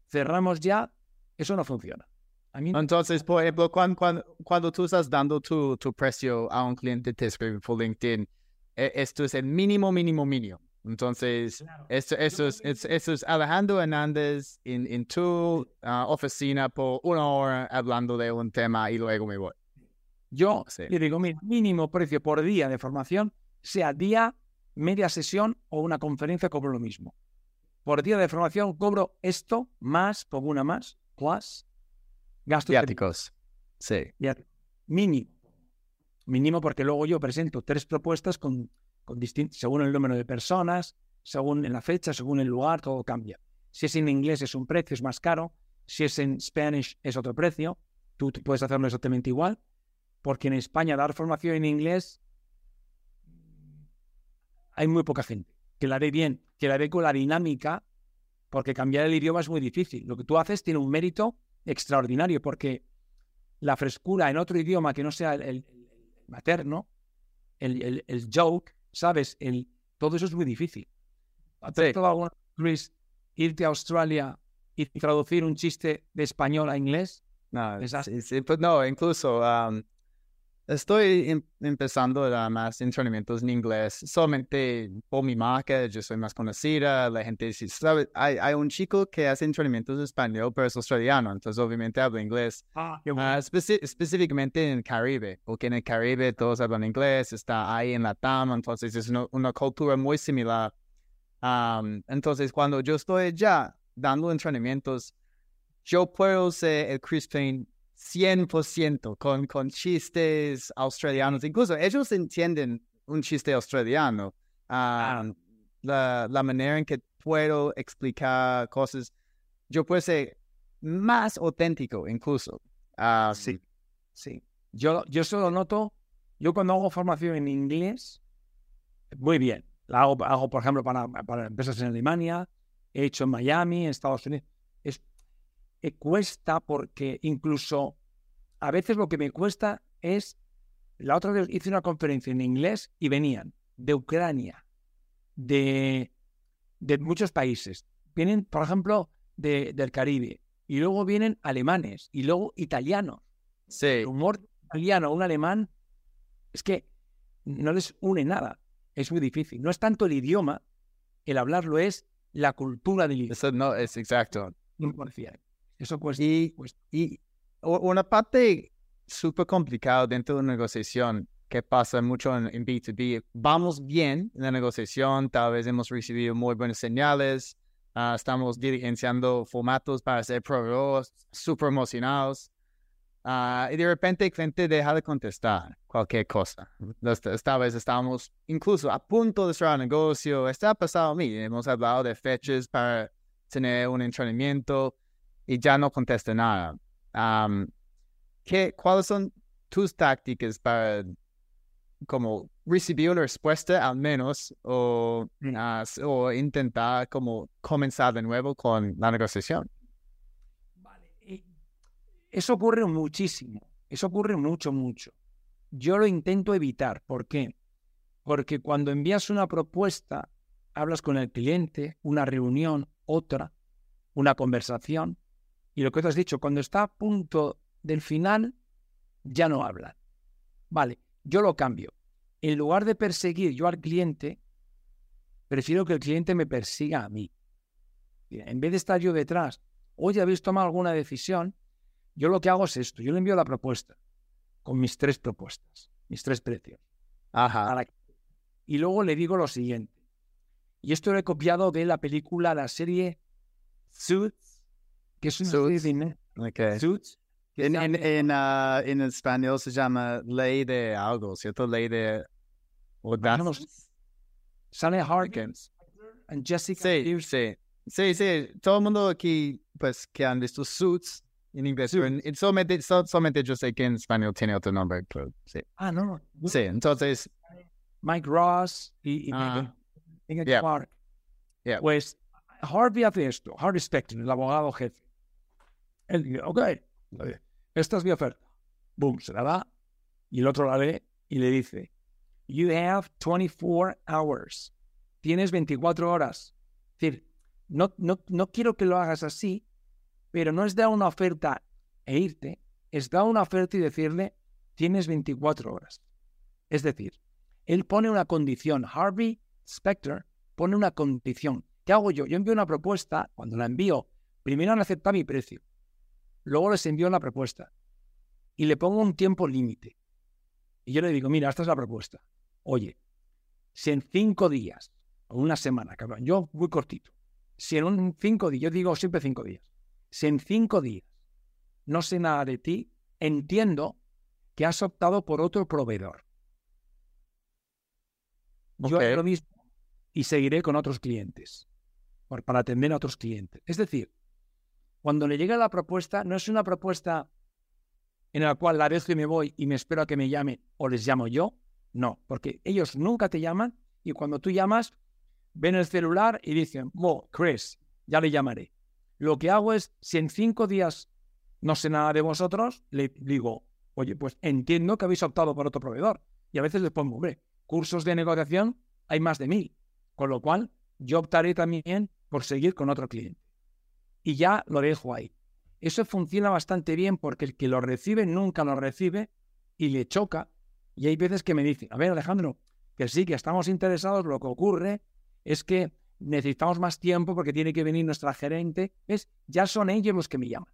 cerramos ya, eso no funciona. Entonces, por ejemplo, cuando, cuando, tú estás dando tu, tu, precio a un cliente, te escribe por LinkedIn, e, esto es el mínimo, mínimo, mínimo. Entonces, esto, eso, es, eso es Alejandro Hernández en, en tu ah, oficina por una hora hablando de un tema y luego me voy. Yo le digo, mi mínimo precio por día de formación, sea día, media sesión o una conferencia, cobro lo mismo. Por día de formación cobro esto más, pongo una más, plus, Gastos viáticos. Sí. Mínimo. Mínimo porque luego yo presento tres propuestas con, con según el número de personas, según la fecha, según el lugar, todo cambia. Si es en inglés es un precio, es más caro. Si es en Spanish es otro precio. Tú puedes hacerlo exactamente igual. Porque en España dar formación en inglés hay muy poca gente que la ve bien, que la ve con la dinámica, porque cambiar el idioma es muy difícil. Lo que tú haces tiene un mérito extraordinario, porque la frescura en otro idioma que no sea el, el materno, el, el, joke, ¿sabes? El, todo eso es muy difícil. ¿Has Sí. tratado alguna vez, Luis, irte a Australia y traducir un chiste de español a inglés? No, sí, pues no, incluso um, estoy em- empezando a más entrenamientos en inglés, solamente por mi marca, yo soy más conocida, la gente sí sabe, hay, hay un chico que hace entrenamientos en español, pero es australiano, entonces obviamente habla inglés, Ah, Ah, especi- específicamente en el Caribe, porque en el Caribe todos hablan inglés, está ahí en la TAM, entonces es una, una cultura muy similar. Am, entonces, cuando yo estoy allá dando entrenamientos, yo puedo ser el Chris Payne 100% con, con chistes australianos. Incluso ellos entienden un chiste australiano. Am, la, la manera en que puedo explicar cosas, yo puedo ser más auténtico incluso. Ah, Sí, sí. Yo, yo solo noto, yo cuando hago formación en inglés, muy bien. La hago, hago por ejemplo, para, para empresas en Alemania, he hecho en Miami, en Estados Unidos. Eh, cuesta porque incluso a veces lo que me cuesta es, la otra vez hice una conferencia en inglés y venían de Ucrania, de, de muchos países. Vienen, por ejemplo, de- del Caribe. Y luego vienen alemanes y luego italianos Sí, el humor italiano un alemán es que no les une nada. Es muy difícil. No es tanto el idioma, el hablarlo es la cultura del idioma. eso no es exacto. 100%. Eso cuesta. Y, cuesta. y u- una parte súper complicada dentro de una negociación que pasa mucho en, en B2B, vamos bien en la negociación, tal vez hemos recibido muy buenas señales, ah, estamos diligenciando formatos para ser proveedores súper emocionados, ah, y de repente el cliente deja de contestar cualquier cosa. Esta, vez estamos incluso a punto de cerrar el negocio, está pasado a mí, hemos hablado de fechas para tener un entrenamiento y ya no contesta nada. ¿qué, ¿Cuáles son tus tácticas para como recibir una respuesta al menos o, Mm. o intentar como comenzar de nuevo con la negociación? Vale. y Eso ocurre muchísimo. Eso ocurre mucho, mucho. Yo lo intento evitar. ¿Por qué? Porque cuando envías una propuesta, hablas con el cliente, una reunión, otra, una conversación, y lo que tú has dicho, cuando está a punto del final, ya no hablan. Vale, yo lo cambio. En lugar de perseguir yo al cliente, prefiero que el cliente me persiga a mí. En vez de estar yo detrás, oye, ¿habéis tomado alguna decisión? Yo lo que hago es esto, yo le envío la propuesta con mis tres propuestas, mis tres precios. Ajá. Y luego le digo lo siguiente. Y esto lo he copiado de la película, la serie Suits, que es una Suits. Okay. Suits. En, en, en, ah, en español se llama ley de algo, ¿cierto? Ley de sé. Sale Harkins and Jessica Sí, sí. Sí, sí. Todo el mundo aquí, pues, que han visto Suits en inglés, en solamente, so- solamente yo sé que en español tiene otro nombre, pero sí. Ah, no. Sí, entonces, Mike Ross y, y Ah. Megan Yeah. Clark. Yeah. Pues Harvey hace esto, Harvey Specter, el abogado jefe. Él dice, ok, esta es mi oferta. Boom, se la da y el otro la lee y le dice, you have 24 hours. Tienes 24 horas. Es decir, no, no, no quiero que lo hagas así, pero no es dar una oferta e irte, es dar una oferta y decirle, tienes 24 horas. Es decir, él pone una condición. Harvey Specter pone una condición. ¿Qué hago yo? Yo envío una propuesta, cuando la envío, primero han aceptado mi precio, luego les envío la propuesta y le pongo un tiempo límite. Y yo le digo, mira, esta es la propuesta. Oye, si en cinco días o una semana, cabrón, yo muy cortito, si en un cinco días, yo digo siempre cinco días, si en cinco días no sé nada de ti, entiendo que has optado por otro proveedor. Yo haré lo mismo y seguiré con otros clientes por- para atender a otros clientes. Es decir, cuando le llega la propuesta, no es una propuesta en el cual la dejo y me voy y me espero a que me llamen o les llamo yo. No, porque ellos nunca te llaman y cuando tú llamas, ven el celular y dicen, oh, Chris, ya le llamaré. Lo que hago es, si en cinco días no sé nada de vosotros, le digo, oye, pues entiendo que habéis optado por otro proveedor. Y a veces les pongo, hombre, cursos de negociación hay más de mil. Con lo cual, yo optaré también por seguir con otro cliente. Y ya lo dejo ahí. Eso funciona bastante bien porque el que lo recibe nunca lo recibe y le choca. Y hay veces que me dicen, a ver Alejandro, que sí, que estamos interesados, lo que ocurre es que necesitamos más tiempo porque tiene que venir nuestra gerente. Es, ya son ellos los que me llaman.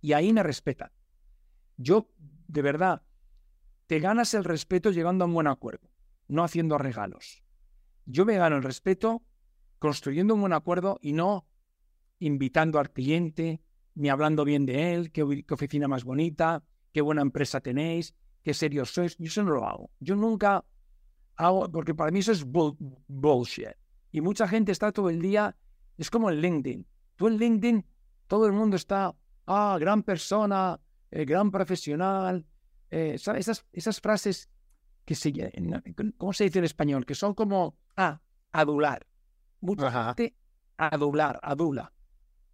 Y ahí me respetan. Yo, de verdad, te ganas el respeto llegando a un buen acuerdo, no haciendo regalos. Yo me gano el respeto construyendo un buen acuerdo y no invitando al cliente, ni hablando bien de él, qué, oficina más bonita, qué buena empresa tenéis, qué serios sois. Yo eso no lo hago. Yo nunca hago, porque para mí eso es bullshit. Y mucha gente está todo el día, es como el LinkedIn. Tú en LinkedIn, todo el mundo está, ah, gran persona, eh, gran profesional. Eh, ¿sabes? Esas, esas frases que se, ¿cómo se dice en español? Que son como, ah, adular. Mucha gente adular, adula.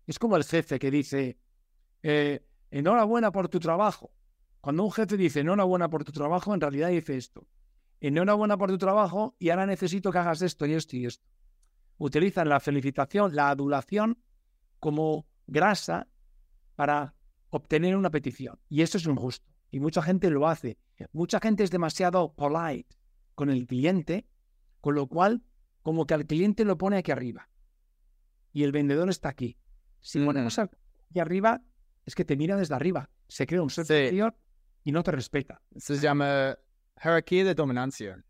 Es como el jefe que dice, eh, enhorabuena por tu trabajo. Cuando un jefe dice enhorabuena por tu trabajo, en realidad dice esto. Enhorabuena por tu trabajo y ahora necesito que hagas esto y esto y esto. Utilizan la felicitación, la adulación como grasa para obtener una petición. Y eso es injusto. Y mucha gente lo hace. Mucha gente es demasiado polite con el cliente, con lo cual como que al cliente lo pone aquí arriba. Y el vendedor está aquí. Si ponemos aquí arriba, es que te mira desde arriba. Se crea un ser superior y no te respeta. Se llama jerarquía de dominancia.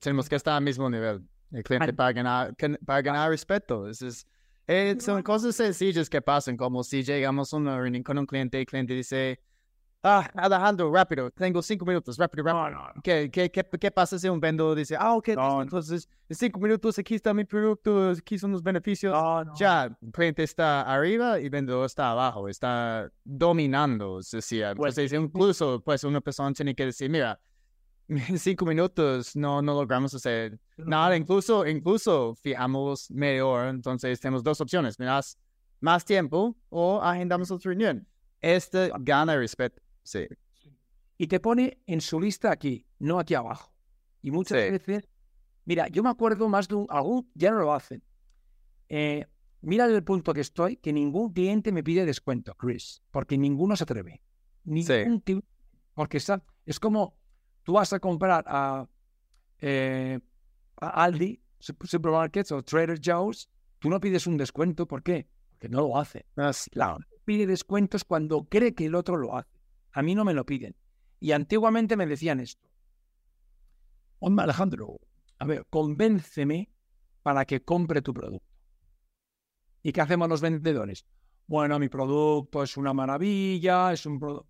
Tenemos que estar al mismo nivel. El cliente para ganar, para ganar respeto. Es, eh, son cosas sencillas que pasan, como si llegamos a una reunión con un cliente y el cliente dice, Ah, Alejandro, rápido, tengo cinco minutos, rápido, rápido. ¿Qué, qué, qué, qué, pasa si un vendedor dice, ah, ok, entonces en cinco minutos aquí está mi producto, aquí son los beneficios? Ya, el cliente está arriba y el vendedor está abajo, está dominando, es decir, pues, incluso pues una persona tiene que decir, mira, en cinco minutos no, no logramos hacer nada, incluso, incluso fijamos mejor, entonces tenemos dos opciones, me das más tiempo o agendamos otra reunión. Este gana respeto. Sí. Y te pone en su lista aquí, no aquí abajo. Y muchas veces, mira, yo me acuerdo más de un, algún, ya no lo hacen. Eh, mira el punto que estoy, que ningún cliente me pide descuento, Chris, porque ninguno se atreve. Ningún sí. porque es, es como tú vas a comprar a, eh, a Aldi, supermarkets o Trader Joe's, tú no pides un descuento, ¿por qué? Porque no lo hace. Claro, pide descuentos cuando cree que el otro lo hace. A mí no me lo piden. Y antiguamente me decían esto. Hombre, Alejandro, a ver, convénceme para que compre tu producto. ¿Y qué hacemos los vendedores? Bueno, mi producto es una maravilla, es un producto.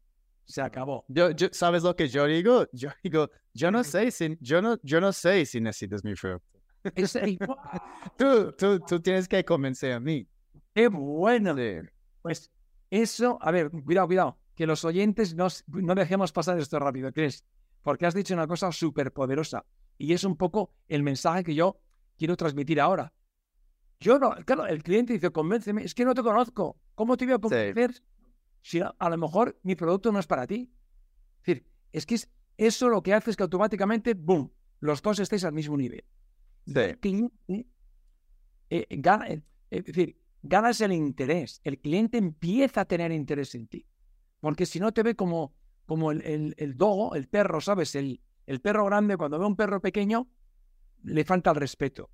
Se acabó. Yo, ¿Sabes lo que yo digo? Yo digo, yo no sé si, yo no, yo no sé si necesitas mi producto. tú, tú, tú, tienes que convencer a mí. Qué bueno. Pues eso, a ver, cuidado, cuidado que los oyentes no, no dejemos pasar esto rápido, ¿crees? Porque has dicho una cosa súper poderosa y es un poco el mensaje que yo quiero transmitir ahora. Yo no, claro, el cliente dice, convénceme, es que no te conozco. ¿Cómo te voy a convencer si a, lo mejor mi producto no es para ti? Es decir, es que es, eso lo que hace es que automáticamente, ¡boom!, los dos estéis al mismo nivel. Sí. Eh, gana, eh, es decir, ganas el interés. El cliente empieza a tener interés en ti. Porque si no te ve como, como el, el, el dogo, el perro, ¿sabes? El, el perro grande, cuando ve a un perro pequeño, le falta el respeto.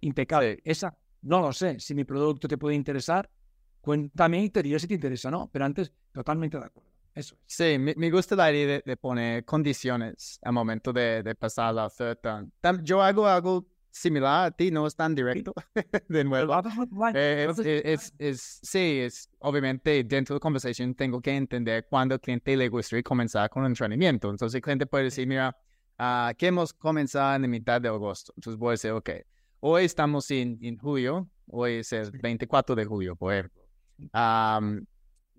Impecable. Esa, no lo sé. Si mi producto te puede interesar, cuéntame y te diré si te interesa no. Pero antes, totalmente de acuerdo. Eso Sí, me, gusta la idea de, poner condiciones al momento de, de pasar la oferta. Yo hago algo similar a ti, no es tan directo de nuevo. Eh, es, es, sí, es obviamente dentro de la conversación tengo que entender cuándo el cliente le gustaría comenzar con el entrenamiento. Entonces el cliente puede decir, mira, uh, queremos comenzar en la mitad de agosto. Entonces voy a decir, ok, hoy estamos en, en julio, hoy es el 24 de julio, por ejemplo.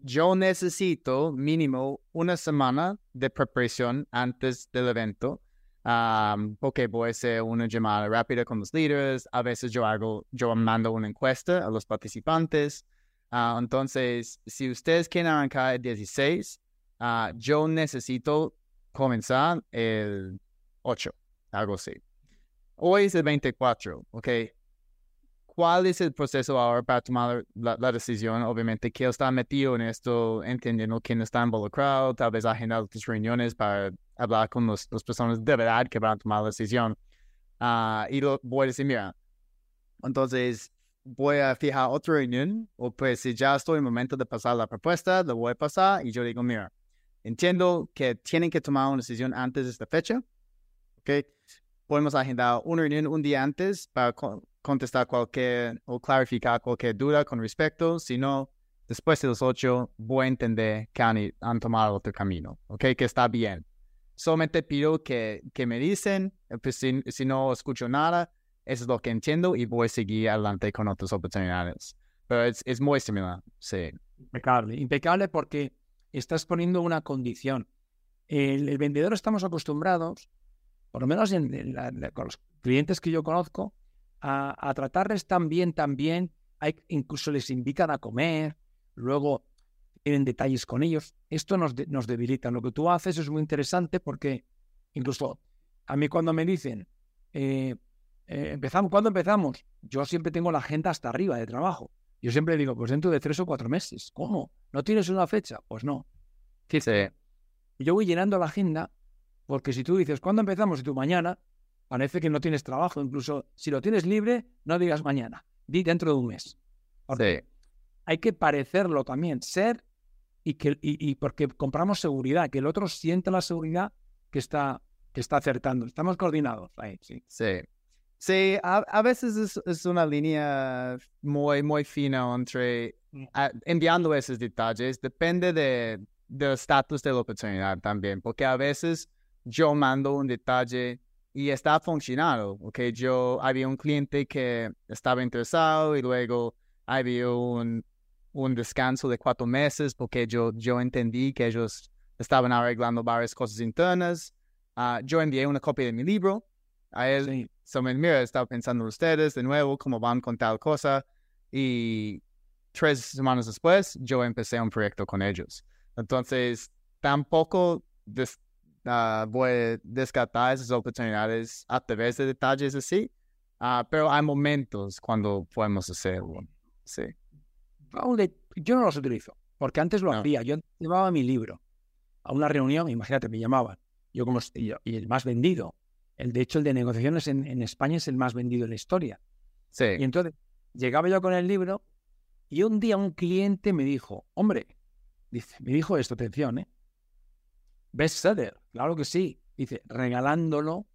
yo necesito mínimo una semana de preparación antes del evento, um, porque a hacer una llamada rápida con los líderes. A veces yo hago, yo mando una encuesta a los participantes. Ah, entonces, si ustedes quieren arrancar el 16, ah, yo necesito comenzar el 8, algo así. Hoy es el 24, ¿ok? ¿Cuál es el proceso ahora para tomar la, decisión? Obviamente, que está metido en esto, entendiendo quién está involucrado, tal vez agendar otras reuniones para hablar con las personas de verdad que van a tomar la decisión. Ah, y lo, voy a decir, mira, entonces voy a fijar otra reunión, o pues si ya estoy en el momento de pasar la propuesta, lo voy a pasar y yo digo, mira, entiendo que tienen que tomar una decisión antes de esta fecha, ¿ok? Podemos agendar una reunión un día antes para contestar cualquier o clarificar cualquier duda con respecto, si no, después de los ocho voy a entender que han, tomado otro camino, ¿ok? Que está bien. Solamente pido que, que me dicen, pues si, si no escucho nada, eso es lo que entiendo y voy a seguir adelante con otras oportunidades. Pero es, es muy similar, sí. Impecable, impecable porque estás poniendo una condición. El, vendedor estamos acostumbrados, por lo menos en, con los clientes que yo conozco, a, tratarles tan bien, tan bien. Hay, incluso les invitan a comer, luego tienen detalles con ellos. Esto nos, nos debilita. Lo que tú haces es muy interesante porque incluso a mí cuando me dicen, eh, eh, empezamos, ¿cuándo empezamos? Yo siempre tengo la agenda hasta arriba de trabajo. Yo siempre digo, pues dentro de tres o cuatro meses. ¿Cómo? ¿No tienes una fecha? Pues no. Sí. Yo voy llenando la agenda porque si tú dices, ¿cuándo empezamos? Y tú mañana, parece que no tienes trabajo. Incluso si lo tienes libre, no digas mañana. Di dentro de un mes. Sí. Hay que parecerlo también, ser y, que, y, porque compramos seguridad, que el otro sienta la seguridad que está, que está acertando. Estamos coordinados ahí, sí. Sí. Sí, a, veces es, una línea muy, muy fina entre mm. enviando esos detalles. Depende de, del estatus de la oportunidad también, porque a veces yo mando un detalle y está funcionando. Okay, yo había un cliente que estaba interesado y luego había un, un descanso de cuatro meses porque yo, yo entendí que ellos estaban arreglando varias cosas internas. Ah, yo envié una copia de mi libro a él So, mira, estaba pensando en ustedes de nuevo, cómo van con tal cosa. Y tres semanas después, yo empecé un proyecto con ellos. Entonces, tampoco ah, voy a descartar esas oportunidades a través de detalles así, uh, pero hay momentos cuando podemos hacerlo. Sí. Yo no los utilizo, porque antes lo hacía. Yo llevaba mi libro a una reunión, imagínate, me llamaban. Yo como y el más vendido, el, de hecho, el de negociaciones en, España es el más vendido en la historia. Sí. Y entonces llegaba yo con el libro y un día un cliente me dijo, hombre, dice, me dijo esto, atención, ¿eh? Bestseller, claro que sí. Dice, regalándolo,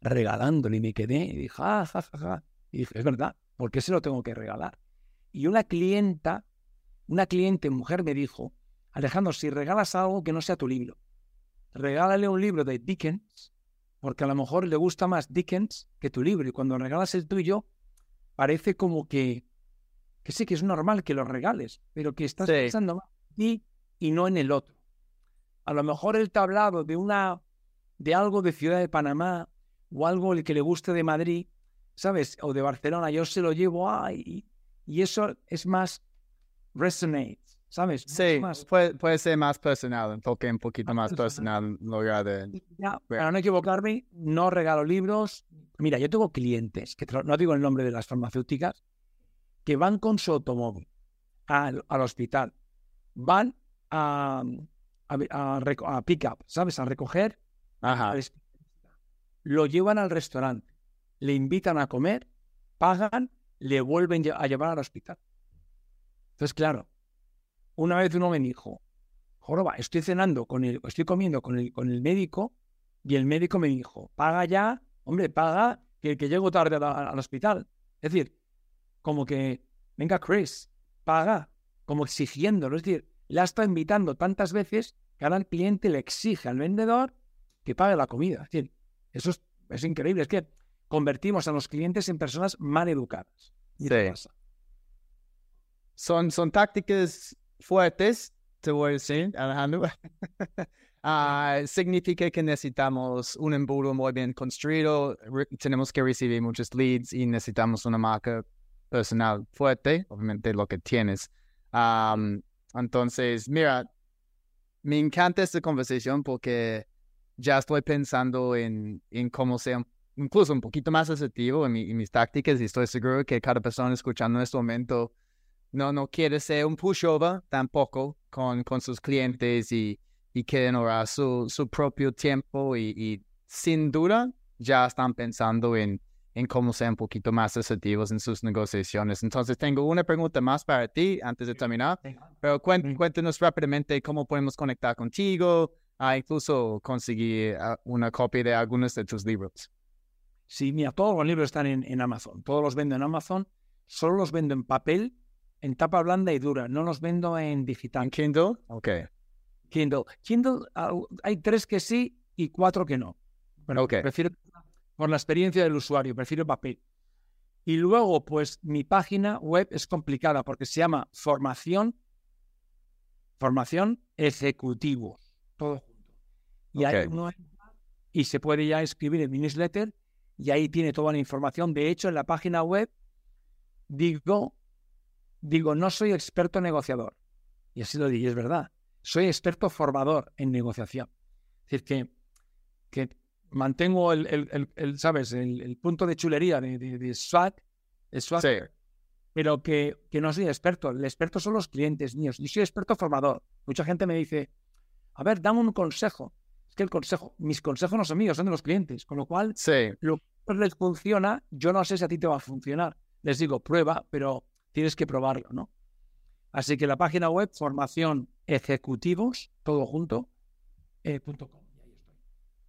regalándolo. Y me quedé y dije, ah, ja, ja, ja. Y dije, es verdad, ¿por qué se lo tengo que regalar? Y una clienta, una cliente mujer me dijo, Alejandro, si regalas algo que no sea tu libro, regálale un libro de Dickens porque a lo mejor le gusta más Dickens que tu libro y cuando regalas el tuyo parece como que, que sí, que es normal que lo regales, pero que estás pensando más en ti y no en el otro. A lo mejor él te ha hablado de, una, de algo de Ciudad de Panamá o algo que le guste de Madrid, ¿sabes? O de Barcelona, yo se lo llevo a... Y, y eso es más resonate, ¿sabes? Sí, Puede, ser más personal, un toque un poquito más, personal en lugar de... para no equivocarme, no regalo libros. Mira, yo tengo clientes, que no digo el nombre de las farmacéuticas, que van con su automóvil al, hospital, van a, a, pick up, ¿sabes? A recoger. Ajá. Lo llevan al restaurante, le invitan a comer, pagan, le vuelven a llevar al hospital. Entonces, claro, una vez uno me dijo, Joroba, estoy cenando con el, estoy comiendo con el, con el médico y el médico me dijo, paga ya, hombre, paga que, que llego tarde al hospital. Es decir, como que, venga Chris, paga, como exigiéndolo. Es decir, le ha estado invitando tantas veces que ahora el cliente le exige al vendedor que pague la comida. Es decir, eso es, increíble. Es que convertimos a los clientes en personas mal educadas. sí. Son, son tácticas fuertes, te voy a decir, Alejandro. Ah, significa que necesitamos un embudo muy bien construido, re- tenemos que recibir muchos leads y necesitamos una marca personal fuerte, obviamente lo que tienes. Am, entonces, mira, me encanta esta conversación porque ya estoy pensando en, en cómo ser incluso un poquito más asertivo en, mi- mis tácticas y estoy seguro que cada persona escuchando en este momento no, no quiere ser un pushover tampoco con, con sus clientes y, y quieren ahorrar su, su propio tiempo y, y sin duda ya están pensando en, en cómo ser un poquito más asertivos en sus negociaciones. Entonces tengo una pregunta más para ti antes de terminar. Pero cuéntanos rápidamente cómo podemos conectar contigo, ah, incluso conseguir ah, una copia de algunos de tus libros. Sí, mira, todos los libros están en, en Amazon. Todos los vendo en Amazon. Solo los vendo en papel, en tapa blanda y dura. No los vendo en digital. ¿En Kindle? Ok. Kindle. Kindle, ah, hay tres que sí y cuatro que no. Pero Ok. prefiero, por la experiencia del usuario, prefiero papel. Y luego, pues mi página web es complicada porque se llama Formación, Formación Ejecutivos, todo junto. Y ahí uno y se puede ya escribir en mi newsletter y ahí tiene toda la información. De hecho, en la página web digo, digo, no soy experto negociador. Y así lo digo, y es verdad. Soy experto formador en negociación. Es decir, que, que mantengo el, el- el- el, ¿sabes? El, punto de chulería de, de, de Sí. pero que, que no soy experto. El experto son los clientes míos. Yo soy experto formador. Mucha gente me dice, a ver, dame un consejo. Es que el consejo, mis consejos no son míos, son de los clientes. Con lo cual, Sí. lo que les funciona, yo no sé si a ti te va a funcionar. Les digo, prueba, pero tienes que probarlo, ¿no? Así que la página web, formación ejecutivos, todo junto, eh, punto com.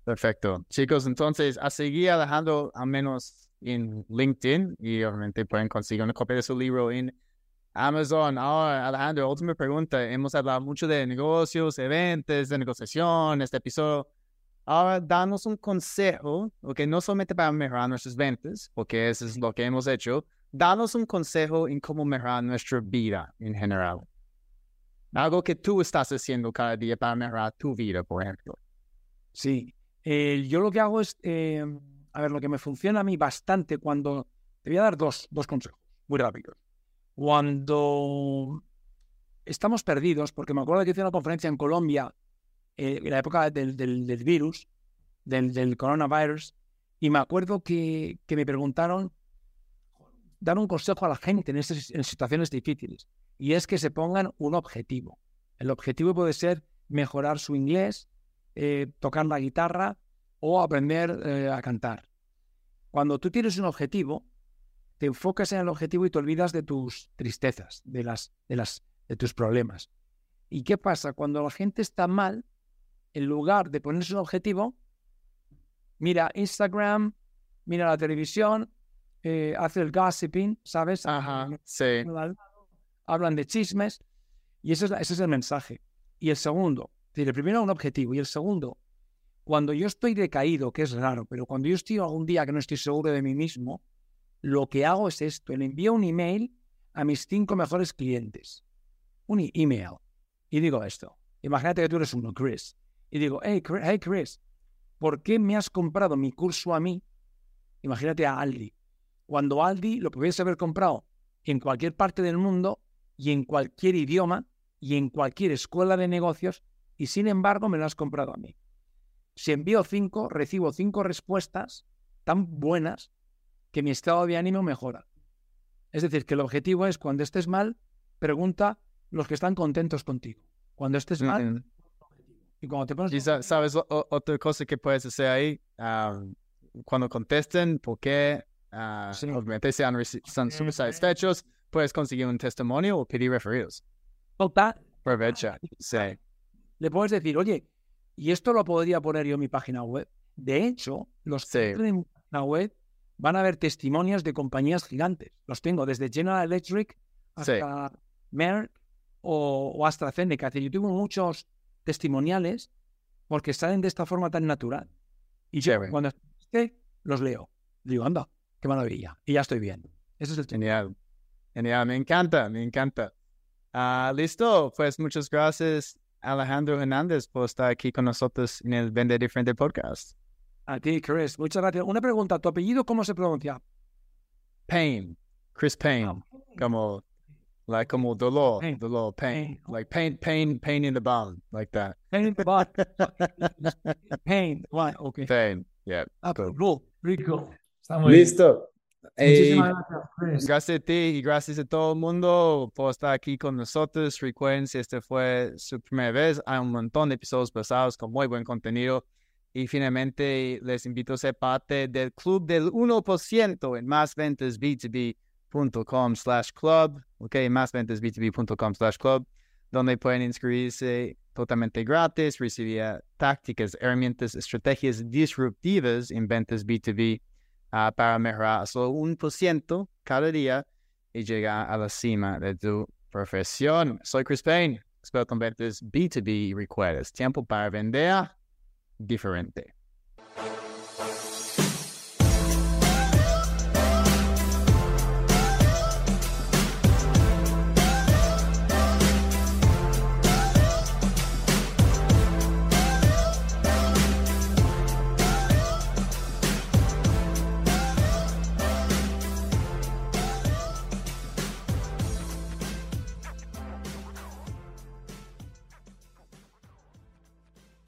Perfecto. Chicos, entonces a seguir Alejandro al menos en LinkedIn y obviamente pueden conseguir una copia de su libro en Amazon. Ahora, Alejandro, última pregunta. Hemos hablado mucho de negocios, eventos, de negociación, este episodio. Ahora, danos un consejo, ok, no solamente para mejorar nuestras ventas, porque eso es lo que hemos hecho, danos un consejo en cómo mejorar nuestra vida en general. Algo que tú estás haciendo cada día para mejorar tu vida, por ejemplo. Sí. Eh, yo lo que hago es, eh, a ver, lo que me funciona a mí bastante cuando... Te voy a dar dos, dos consejos, muy rápidos. Cuando estamos perdidos, porque me acuerdo que hice una conferencia en Colombia eh, en la época del, virus, del, del coronavirus, y me acuerdo que, me preguntaron dar un consejo a la gente en situaciones difíciles, y es que se pongan un objetivo. El objetivo puede ser mejorar su inglés, eh, tocar la guitarra o aprender eh, a cantar. Cuando tú tienes un objetivo, te enfocas en el objetivo y te olvidas de tus tristezas, de, las, de, las, de tus problemas. ¿Y qué pasa? Cuando la gente está mal, en lugar de ponerse un objetivo, mira Instagram, mira la televisión, eh, hace el gossiping, ¿sabes? Ajá, sí. Hablan de chismes y ese es, la- ese es el mensaje. Y el segundo, el primero un objetivo y el segundo, cuando yo estoy decaído, que es raro, pero cuando yo estoy algún día que no estoy seguro de mí mismo, lo que hago es esto, le envío un email a mis cinco mejores clientes. Un e- email. Y digo esto. Imagínate que tú eres uno, Chris. Y digo, hey, hey, Chris, ¿por qué me has comprado mi curso a mí? Imagínate a Aldi. Cuando Aldi lo pudiese haber comprado en cualquier parte del mundo y en cualquier idioma y en cualquier escuela de negocios y sin embargo me lo has comprado a mí. Si envío cinco, recibo cinco respuestas tan buenas que mi estado de ánimo mejora. Es decir, que el objetivo es cuando estés mal, pregunta los que están contentos contigo. Cuando estés mal, Mm, y cuando te pones... Y sa- sabes otra cosa que puedes hacer ahí, Ah, cuando contesten, por qué, ah, Sí. obviamente sean, son súper satisfechos, puedes conseguir un testimonio o pedir referidos. Total, Aprovecha, sí. Le puedes decir, oye, y esto lo podría poner yo en mi página web. De hecho, los Sí. que en mi página web van a ver testimonios de compañías gigantes. Los tengo desde General Electric Sí. hasta Merck o, o AstraZeneca. Es decir, yo tengo muchos testimoniales porque salen de esta forma tan natural. Y yo, Chévere. cuando los leo. Digo, anda, qué maravilla. Y ya estoy bien. Ese es el tema. Genial. Genial, me encanta, me encanta. Ah, listo, pues muchas gracias Alejandro Hernández por estar aquí con nosotros en el Vende Diferente Podcast. A ti, Chris. Muchas gracias. Una pregunta, ¿tu apellido cómo se pronuncia? Pain, Chris Payne, como, like, como dolor, Pain. dolor, pain, Pain. like pain, pain, pain in the bum, like that. Pain, but- Pain. Right, ok. Pain, yeah. Ah, cool. Rico. Está muy bien. Listo. Muchísimas gracias, Chris. Gracias a ti y gracias a todo el mundo por estar aquí con nosotros. Recuerden, si este fue su primera vez, hay un montón de episodios pasados con muy buen contenido. Y finalmente, les invito a ser parte del club del 1% en másventasb2b.com slash club. Ok, másventasb2b.com slash club, donde pueden inscribirse totalmente gratis, recibir tácticas, herramientas, estrategias disruptivas en ventas B2B ah, para mejorar solo un por ciento cada día y llegar a la cima de tu profesión. Soy Chris Payne, experto en ventas B2B y recuerdas, tiempo para vender diferente.